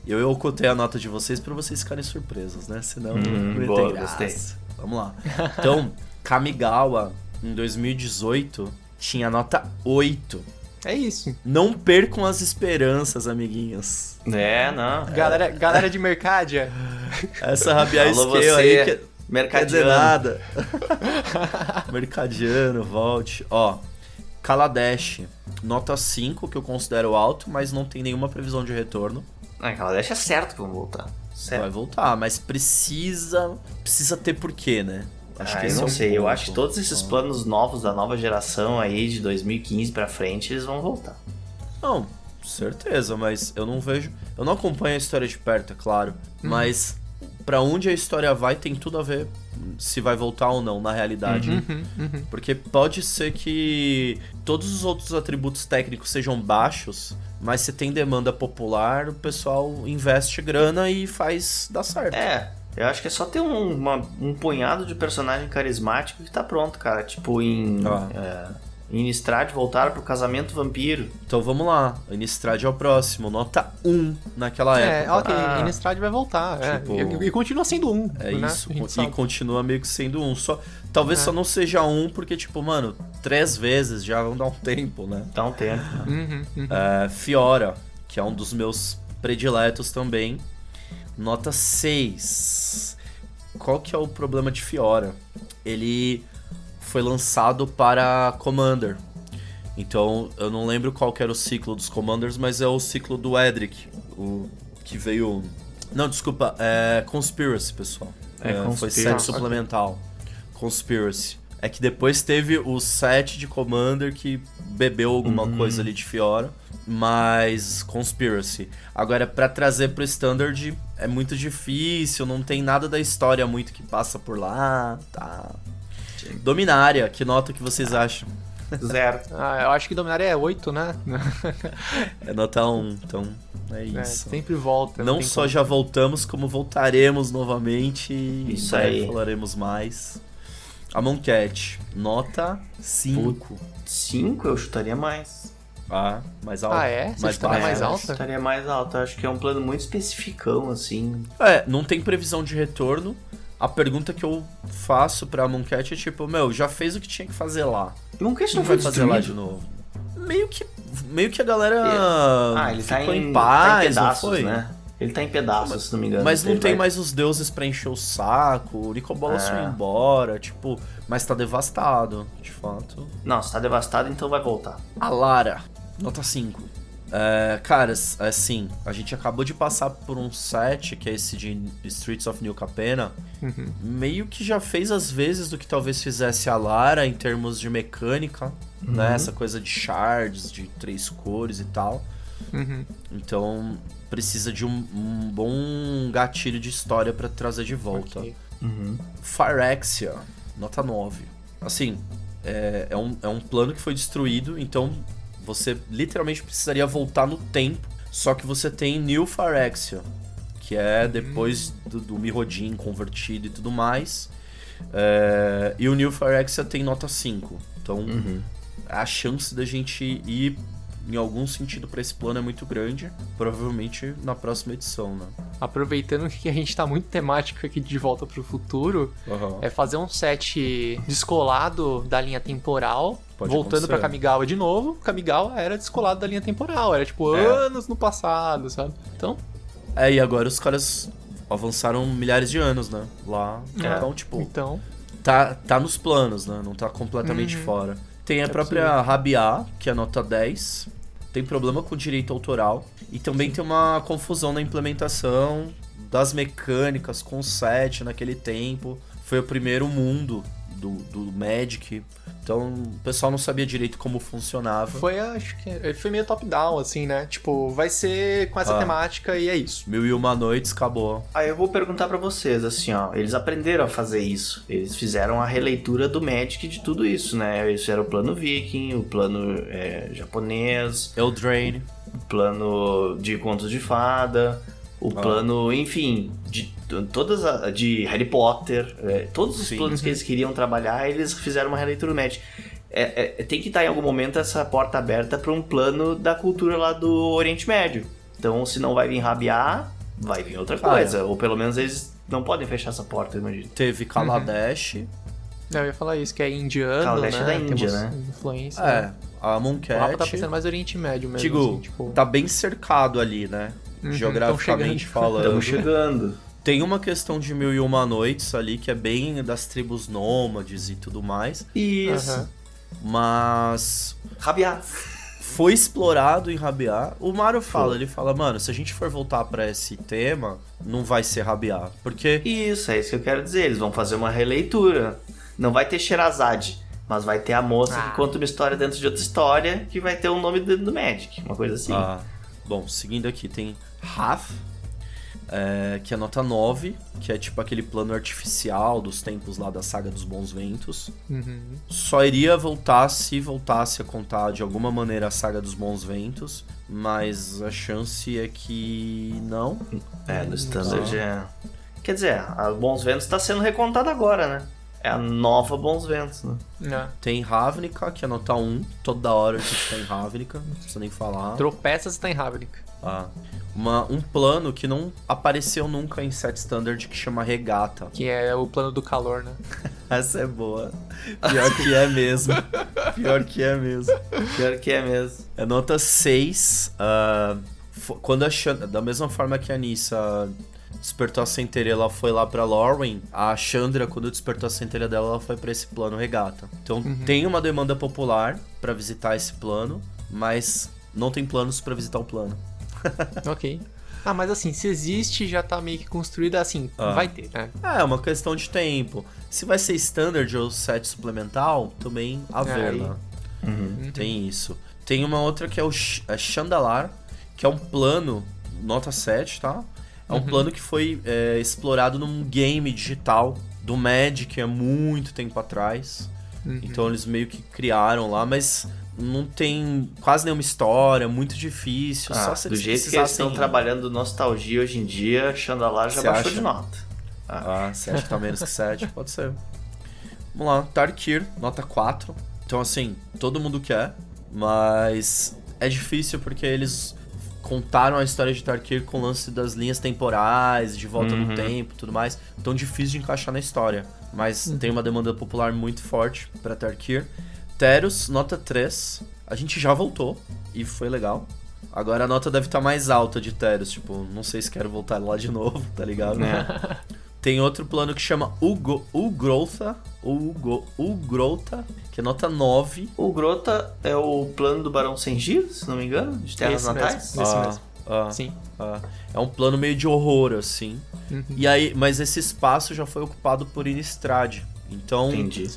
A: Eu, eu ocupei a nota de vocês pra vocês ficarem surpresos, né? Senão
B: Hum,
A: não ia
B: boa, gostei.
A: Vamos lá. Então, Kamigawa, em 2018, tinha nota 8.
C: É isso.
A: Não percam as esperanças, amiguinhos.
B: É, não.
C: Galera, galera de Mercadia,
A: Essa rabia
B: Alô,
A: scale aí que quer dizer
B: Mercadiano.
A: nada. [LAUGHS] Mercadiano, volte. Ó, Kaladesh, nota 5, que eu considero alto, mas não tem nenhuma previsão de retorno.
B: Ah, aquela deixa certo que vão voltar. Certo.
A: Vai voltar, mas precisa precisa ter porquê, né?
B: Acho que
A: esse
B: eu não
A: é um
B: sei, eu
A: ponto.
B: acho que todos esses planos novos da nova geração aí, de 2015 pra frente, eles vão voltar.
A: Não, certeza, mas eu não vejo. Eu não acompanho a história de perto, é claro. Mas pra onde a história vai tem tudo a ver se vai voltar ou não, na realidade.
C: Uhum,
A: Porque pode ser que todos os outros atributos técnicos sejam baixos, mas se tem demanda popular, o pessoal investe grana e faz dar certo.
B: É, eu acho que é só ter um, uma- um punhado de personagem carismático que tá pronto, cara. Tipo, em.
A: Ah.
B: É, em voltaram pro casamento vampiro.
A: Então vamos lá, Innistrad é o próximo, nota 1 naquela
C: É,
A: época.
C: ok,
B: Ah.
C: Vai voltar. é.
A: Tipo-
C: E, e continua sendo um.
A: É
C: né?
A: isso, e
C: sabe.
A: continua meio que sendo um. Só, talvez
C: É.
A: só não seja um, porque, tipo, mano, três vezes já vão dar um tempo, né?
B: Dá um tempo.
C: Uhum, uhum.
A: É, Fiora, que é um dos meus prediletos também. Nota 6. Qual que é o problema de Fiora? Ele foi lançado para Commander. Então, eu não lembro qual que era o ciclo dos Commanders, mas é o ciclo do Edric, o que veio... Não, desculpa, é Conspiracy, pessoal.
B: É,
A: foi
B: Conspiracy.
A: set
C: Ah,
A: suplemental. Conspiracy. É que depois teve o set de Commander que bebeu alguma
B: Uhum.
A: coisa ali de Fiora, mas Conspiracy. Agora, pra trazer pro Standard é muito difícil, não tem nada da história muito que passa por lá, tá. Dominária, que nota que vocês acham?
B: Zero. [LAUGHS]
C: Ah, eu acho que Dominária é 8, né? [LAUGHS]
A: É nota 1, então é
C: É,
A: isso.
C: sempre volta.
A: Não
C: tem
A: só
C: como.
A: já voltamos, como voltaremos novamente e
B: Isso
A: breve
B: aí.
A: falaremos mais. A Moncat, nota 5.
B: Cinco eu chutaria mais.
A: Ah, mais alto.
C: Ah, é? Você
A: mais
C: chutaria
A: baixo.
C: mais
B: eu
C: alta?
B: chutaria mais alta. Acho que é um plano muito especificão, assim.
A: É, não tem previsão de retorno. A pergunta que eu faço pra Moncat é tipo, meu, já fez o que tinha que fazer lá.
B: Isso
A: Não
B: não foi
A: vai fazer lá de novo. Meio que, meio que a galera
B: Ah, ele tá
A: ficou
B: em,
A: em,
B: tá
A: paz,
B: em pedaços,
A: não foi?
B: né? Ele tá em pedaços, se não me engano.
A: Mas não tem
B: vai-
A: mais os deuses pra encher o saco, o Nicobolas
B: É.
A: foi embora, tipo, mas tá devastado, de fato.
B: Não, se tá devastado, então vai voltar.
A: A Lara, nota 5. É, caras, assim, a gente acabou de passar por um set, que é esse de Streets of New Capena,
C: Uhum.
A: meio que já fez as vezes do que talvez fizesse a Lara em termos de mecânica, né? Essa coisa de shards, de três cores e tal.
C: Uhum.
A: Então precisa de um, um bom gatilho de história pra trazer de volta.
C: Ok.
A: Phyrexia, nota 9. Assim, é, é, um, é um plano que foi destruído, então você literalmente precisaria voltar no tempo. Só que você tem New Phyrexia, que é depois do, do Mirrodin convertido e tudo mais. É, e o New Phyrexia tem nota 5. Então a chance da gente ir em algum sentido pra esse plano é muito grande. Provavelmente na próxima edição, né?
C: Aproveitando que a gente tá muito temático aqui de Volta pro Futuro,
A: Aham.
C: é fazer um set descolado da linha temporal,
A: Pode
C: voltando
A: acontecer.
C: pra Kamigawa de novo. Kamigawa era descolado da linha temporal, era tipo
A: É.
C: anos no passado, sabe? Então,
A: É, e agora os caras avançaram milhares de anos, né? Lá.
B: É.
A: Então, tipo,
C: então,
A: tá, tá nos planos, né? Não tá completamente
C: Uhum.
A: fora. Tem a
C: É
A: própria Rabiá, que é nota 10. Tem problema com direito autoral. E também tem uma confusão na implementação das mecânicas com o set naquele tempo. Foi o primeiro mundo do, do Magic. Então o pessoal não sabia direito como funcionava.
C: foi, acho que ele foi meio top-down, assim, né? Tipo, vai ser com essa
A: Ah.
C: temática e é isso.
A: Mil e uma noites, acabou.
B: Aí eu vou perguntar pra vocês, assim, ó, eles aprenderam a fazer isso. Eles fizeram a releitura do Magic de tudo isso, né? Eles fizeram o plano viking, o plano é, japonês,
A: Eldraine.
B: o plano de contos de fada, o
A: Ah.
B: plano, enfim, de todas a, de Harry Potter, é, todos os
A: Sim.
B: planos que eles queriam trabalhar, eles fizeram uma releitura do Magic. É, é, tem que estar em algum momento essa porta aberta para um plano da cultura lá do Oriente Médio. Então, se não vai vir rabiar, vai vir outra coisa. Ou pelo menos eles não podem fechar essa porta, eu imagino.
A: Teve Kaladesh.
C: Eu ia falar isso, que é indiano,
B: Kaladesh
C: né?
B: é da Índia,
C: Temos
B: né?
C: Influência.
A: É, a
C: O mapa tá
A: Mooncat.
C: pensando mais Oriente Médio mesmo,
A: Digo,
C: assim, tipo...
A: tá bem cercado ali, né?
C: Uhum,
A: Geograficamente falando.
B: Estamos chegando.
A: Tem uma questão de mil e uma noites ali, que é bem das tribos nômades e tudo mais.
B: Isso.
C: Aham.
A: Mas
B: Rabiar.
A: foi explorado em Rabiar. O Mario fala, ele fala, mano, se a gente for voltar pra esse tema, não vai ser Rabiar. Porque.
B: Isso, é isso que eu quero dizer. Eles vão fazer uma releitura. Não vai ter Sherazade, mas vai ter a moça
C: Ah.
B: que conta uma história dentro de outra história que vai ter o nome dentro do Magic. Uma coisa assim.
A: Ah, bom, seguindo aqui, tem Half, é, que é nota 9, que é tipo aquele plano artificial dos tempos lá da saga dos Bons Ventos.
C: Uhum.
A: Só iria voltar se voltasse a contar de alguma maneira a saga dos Bons Ventos, mas a chance é que não.
B: É, no Standard é. Quer dizer, a Bons Ventos tá sendo recontada agora, né? É a nova Bons Ventos, né?
C: É.
A: Tem Ravnica, que é nota 1, toda hora a gente tá em Ravnica, não precisa nem falar.
C: Tropeças tá em Ravnik.
A: Ah, uma, um plano que não apareceu nunca em set standard que chama Regata.
C: Que é o plano do calor, né? [LAUGHS]
A: Essa é boa. Pior que é mesmo. Pior que é mesmo.
B: Pior que é mesmo.
A: É nota 6. ah, fo- quando a da mesma forma que a Nissa despertou a centelha, ela foi lá pra Lorwyn. A Chandra, quando despertou a centelha dela, ela foi pra esse plano regata. Então tem uma demanda popular pra visitar esse plano, mas não tem planos pra visitar o plano. [LAUGHS]
C: ok. Ah, mas assim, se existe, já tá meio que construída, assim,
A: Ah.
C: vai ter, né?
A: É, uma questão de tempo. Se vai ser standard ou set suplemental, também a ver,
C: aí-
A: né?
B: Uhum.
A: Tem isso. Tem uma outra que é o Ch- é Chandalar, que é um plano, nota 7, tá? É um plano que foi é, explorado num game digital do Magic há muito tempo atrás. Então eles meio que criaram lá, mas não tem quase nenhuma história, muito difícil.
B: Ah,
A: só se
B: do
A: eles
B: jeito que eles estão trabalhando nostalgia hoje em dia, Chandalar já
A: Você
B: baixou
A: acha?
B: de nota.
A: Ah, 7 tá menos que 7, [LAUGHS] pode ser. Vamos lá, Tarkir, nota 4. Então, assim, todo mundo quer, mas é difícil porque eles contaram a história de Tarkir com o lance das linhas temporais, de volta
B: Uhum.
A: no tempo e tudo mais. Então, difícil de encaixar na história. Mas tem uma demanda popular muito forte pra Tarkir. Teros, nota 3. A gente já voltou e foi legal. Agora a nota deve estar mais alta de Teros, tipo, não sei se quero voltar lá de [LAUGHS] novo, tá ligado?
B: né? [LAUGHS]
A: Tem outro plano que chama Ugo, Ugrotha, Ugo, que é nota 9.
B: O Grota é o plano do Barão Sem Giro, se não me engano, de Terras
C: Esse
B: Natais.
C: mesmo. Esse
A: Ah,
C: mesmo.
A: ah,
C: Sim.
A: ah. é um plano meio de horror, assim.
C: Uhum.
A: E aí, mas esse espaço já foi ocupado por Innistrad. Então,
B: Entendi.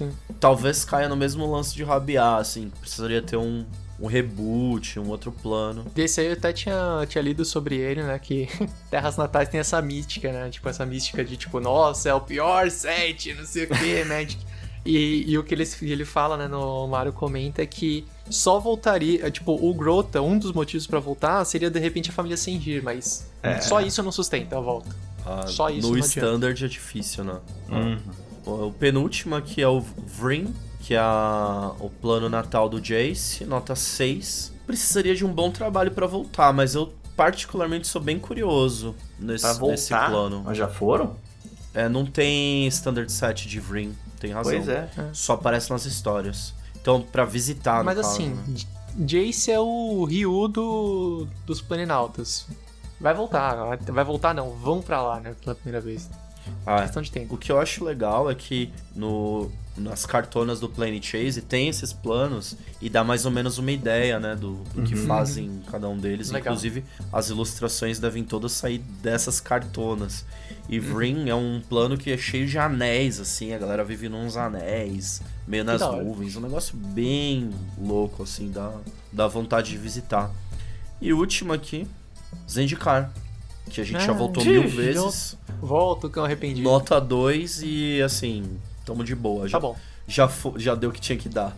A: Talvez caia no mesmo lance de rabiar, assim. Precisaria ter um, um reboot, um outro plano.
C: Desse aí eu até tinha, tinha lido sobre ele, né? Que [LAUGHS] Terras Natais tem essa mística, né? Tipo, essa mística de tipo, nossa, é o pior set, não sei o [LAUGHS] que, Magic. E, e, o que ele, ele fala, né, no Mario comenta é que só voltaria, tipo, o Grota, um dos motivos para voltar seria de repente a família Sengir, mas é. só isso não sustenta a volta. Ah, só isso
A: No standard é difícil, né? Uhum. O, o penúltimo aqui é o Vrin, que é a, o plano natal do Jace, nota 6. Precisaria de um bom trabalho para voltar, mas eu particularmente sou bem curioso nesse,
B: pra voltar,
A: nesse plano.
B: Mas já foram?
A: É, não tem standard set de Vrin, tem razão.
B: Pois é.
A: Só aparece nas histórias. Então, para visitar,
C: Mas
A: caso,
C: assim,
A: né?
C: Jace é o Ryu do, dos Planinautas. Vai voltar, vai voltar não, vão pra lá, né, pela primeira vez.
A: Ah,
C: questão de tempo.
A: O que eu acho legal é que no, nas cartonas do Plane Chase tem esses planos e dá mais ou menos uma ideia, né, do, do que
B: Uhum.
A: fazem cada um deles.
C: Legal.
A: Inclusive, as ilustrações devem todas sair dessas cartonas. E
C: Uhum.
A: Vrin é um plano que é cheio de anéis, assim, a galera vive nos anéis, meio nas nuvens. Um negócio bem louco, assim, dá, dá vontade de visitar. E último aqui, Zendikar, que a gente já
C: Ah,
A: voltou mil
C: já-
A: vezes.
C: Volto, cão arrependido.
A: Nota 2 e assim, tamo de boa. Já,
C: Tá bom.
A: Já, já deu o que tinha que dar.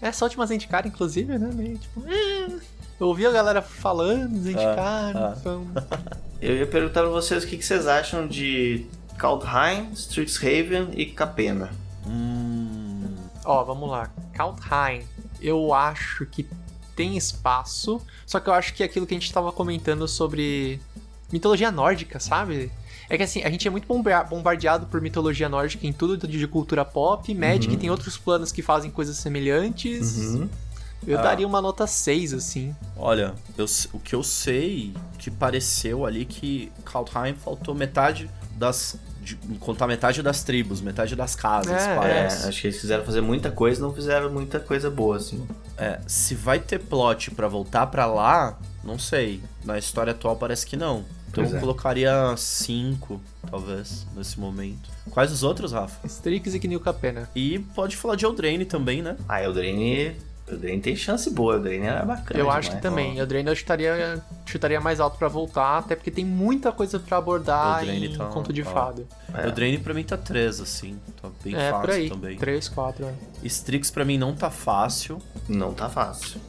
C: Essa última Zendikar, inclusive, né, meio tipo... "Eh". Eu ouvi a galera falando, Zendikar,
A: Ah, ah.
C: então... [LAUGHS]
B: Eu ia perguntar pra vocês o que que vocês acham de Kaldheim, Strixhaven e Capena.
A: Hum.
C: Ó, vamos lá. Kaldheim, eu acho que tem espaço, só que eu acho que é aquilo que a gente tava comentando sobre mitologia nórdica, sabe? É que assim, a gente é muito bomba- bombardeado por mitologia nórdica em tudo de cultura pop, Magic tem outros planos que fazem coisas semelhantes.
B: Uhum.
C: Eu
A: Ah.
C: daria uma nota 6, assim.
A: Olha, eu o que eu sei que pareceu ali que Kaldheim faltou metade das. De, contar metade das tribos, metade das casas,
C: É,
B: É,
A: parece.
B: acho que eles quiseram fazer muita coisa e não fizeram muita coisa boa, assim.
A: É, se vai ter plot pra voltar pra lá, não sei. Na história atual parece que não. Então
B: Pois
A: eu
B: é.
A: colocaria cinco, talvez, nesse momento. Quais os outros, Rafa?
C: Strix e Knil Capena.
A: E pode falar de Eldraine também, né?
B: Ah, Eldraine, Eldraine tem chance boa, Eldraine era bacana
C: Eu acho que
B: demais.
C: também. Eldraine eu chutaria, chutaria mais alto pra voltar, até porque tem muita coisa pra abordar
A: Eldraine
C: em
A: tá-
C: Conto de
A: ó.
C: Fada.
B: É.
A: Eldraine pra mim tá 3, assim. Tá bem
C: É,
A: fácil
C: por aí.
A: também.
C: 3, 4.
A: Strix pra mim não tá fácil.
B: Não tá fácil.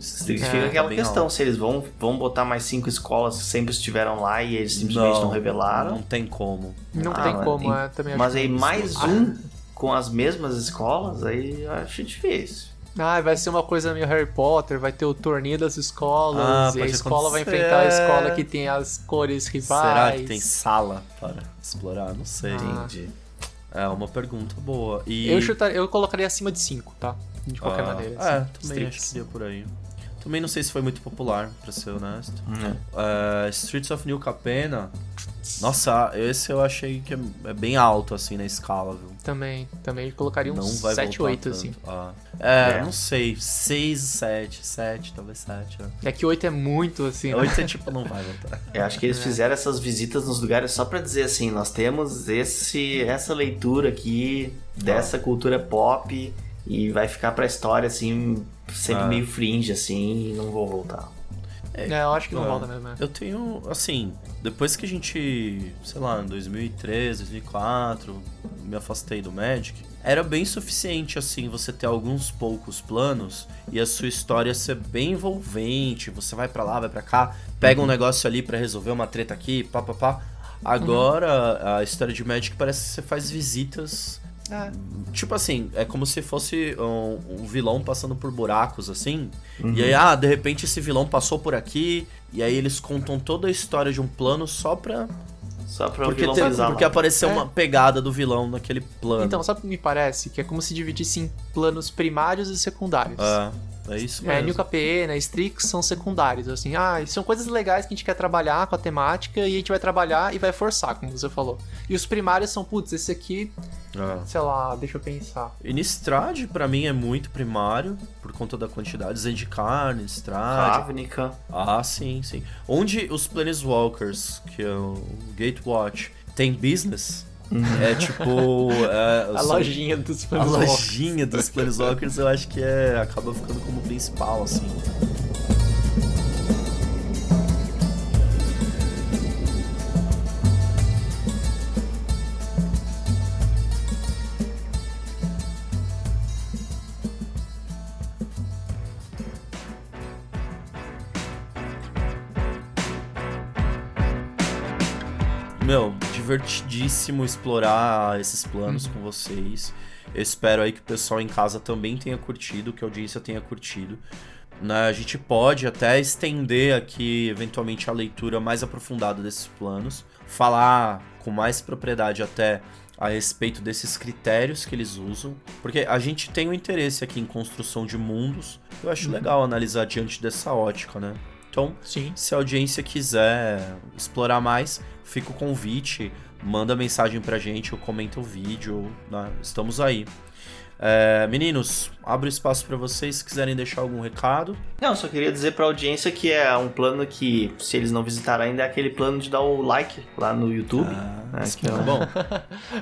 A: Strix
C: É,
B: Fica
A: tá
B: aquela questão,
A: alto.
B: se eles vão, vão botar mais cinco escolas que sempre estiveram lá e eles simplesmente não, revelaram.
A: Não tem como.
C: Não
B: Ah,
C: tem
B: mas
C: como, é, também
B: Mas aí
C: que-
B: mais um com as mesmas escolas, aí eu acho difícil.
C: Ah, vai ser uma coisa meio Harry Potter, vai ter o torneio das escolas,
A: Ah,
C: e a escola vai
A: acontecer.
C: enfrentar a escola que tem as cores rivais.
A: Será que tem sala para explorar? Não sei.
C: Ah.
B: Entendi.
A: É uma pergunta boa. E...
C: Eu, chutar, eu colocaria acima de 5, tá? De qualquer
A: Ah,
C: maneira.
A: É,
C: assim,
A: também
C: Strix.
A: acho que deu por aí. Também não sei se foi muito popular, pra ser honesto.
B: É.
A: É, Streets of New Capena. Nossa, esse eu achei que é é bem alto, assim, na escala, viu?
C: Também, também colocaria
A: Não
C: uns
A: vai
C: 7,
A: voltar
C: 8,
A: tanto.
C: assim.
A: Ah. É,
B: É.
A: não sei. 6, 7, 7, talvez 7.
C: É que 8 é muito, assim.
A: É.
C: né?
A: 8 é tipo, não vai voltar.
B: Eu [LAUGHS] acho que eles fizeram essas visitas nos lugares só pra dizer assim, nós temos esse essa leitura aqui dessa cultura pop e vai ficar pra história assim, sempre
A: Ah.
B: meio fringe assim, e não vou voltar.
C: É, eu acho que não
A: Ah,
C: volta mesmo. é.
A: Eu tenho, assim, depois que a gente, sei lá, em 2013, 2004, me afastei do Magic, era bem suficiente, assim, você ter alguns poucos planos e a sua história ser bem envolvente. Você vai pra lá, vai pra cá, pega um negócio ali pra resolver uma treta aqui, pá, pá, pá. Agora, a história de Magic parece que você faz visitas
C: É.
A: Tipo assim, é como se fosse um, um vilão passando por buracos, assim. E aí, ah, de repente esse vilão passou por aqui. E aí eles contam toda a história de um plano só pra.
B: Só pra
A: Porque,
B: vilão
A: te-
B: pisar
A: porque apareceu
C: É.
A: uma pegada do vilão naquele plano.
C: Então, sabe o que me parece? Que é como se dividisse em planos primários e secundários.
A: É, é isso
C: É,
A: mesmo.
C: New KPN, Strix são secundários, assim, ah, são coisas legais que a gente quer trabalhar com a temática e a gente vai trabalhar e vai forçar, como você falou. E os primários são, putz, esse aqui,
A: É.
C: sei lá, deixa eu pensar.
A: Innistrad, pra mim, é muito primário, por conta da quantidade. Zendikar, Innistrad.
B: Ravnica.
A: Ah, sim, sim. Onde os Planeswalkers, que é o Gatewatch, tem business, É tipo. é, [LAUGHS]
C: A
A: só-
C: lojinha dos
A: A
C: Planeswalkers.
A: lojinha dos Planeswalkers eu acho que é, acaba ficando como principal, assim. Meu, divertidíssimo explorar esses planos com vocês. Eu espero aí que o pessoal em casa também tenha curtido, que a audiência tenha curtido. Né, a gente pode até estender aqui, eventualmente, a leitura mais aprofundada desses planos. Falar com mais propriedade até a respeito desses critérios que eles usam. Porque a gente tem um interesse aqui em construção de mundos. Eu acho legal analisar diante dessa ótica, né? Então,
C: Sim.
A: se a audiência quiser explorar mais, fica o convite, manda mensagem pra gente ou comenta o vídeo, né? estamos aí. É, meninos, abro espaço pra vocês se quiserem deixar algum recado.
B: Não, só queria dizer pra audiência que é um plano que, se eles não visitaram ainda, é aquele plano de dar o like lá no YouTube. né,
A: isso
B: que é,
A: tá
B: um,
A: bom. [LAUGHS]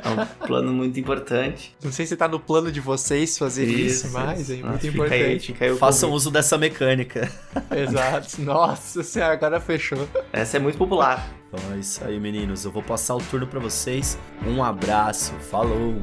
B: é um plano muito importante.
C: Não sei se tá no plano de vocês fazer isso, mas é
B: Ah,
C: muito
B: Aí,
C: importante.
B: fica aí o
A: Façam uso dessa mecânica. [LAUGHS]
C: Exato. Nossa senhora, agora fechou.
B: Essa é muito popular.
A: Então é isso aí, meninos. Eu vou passar o turno pra vocês. Um abraço, falou!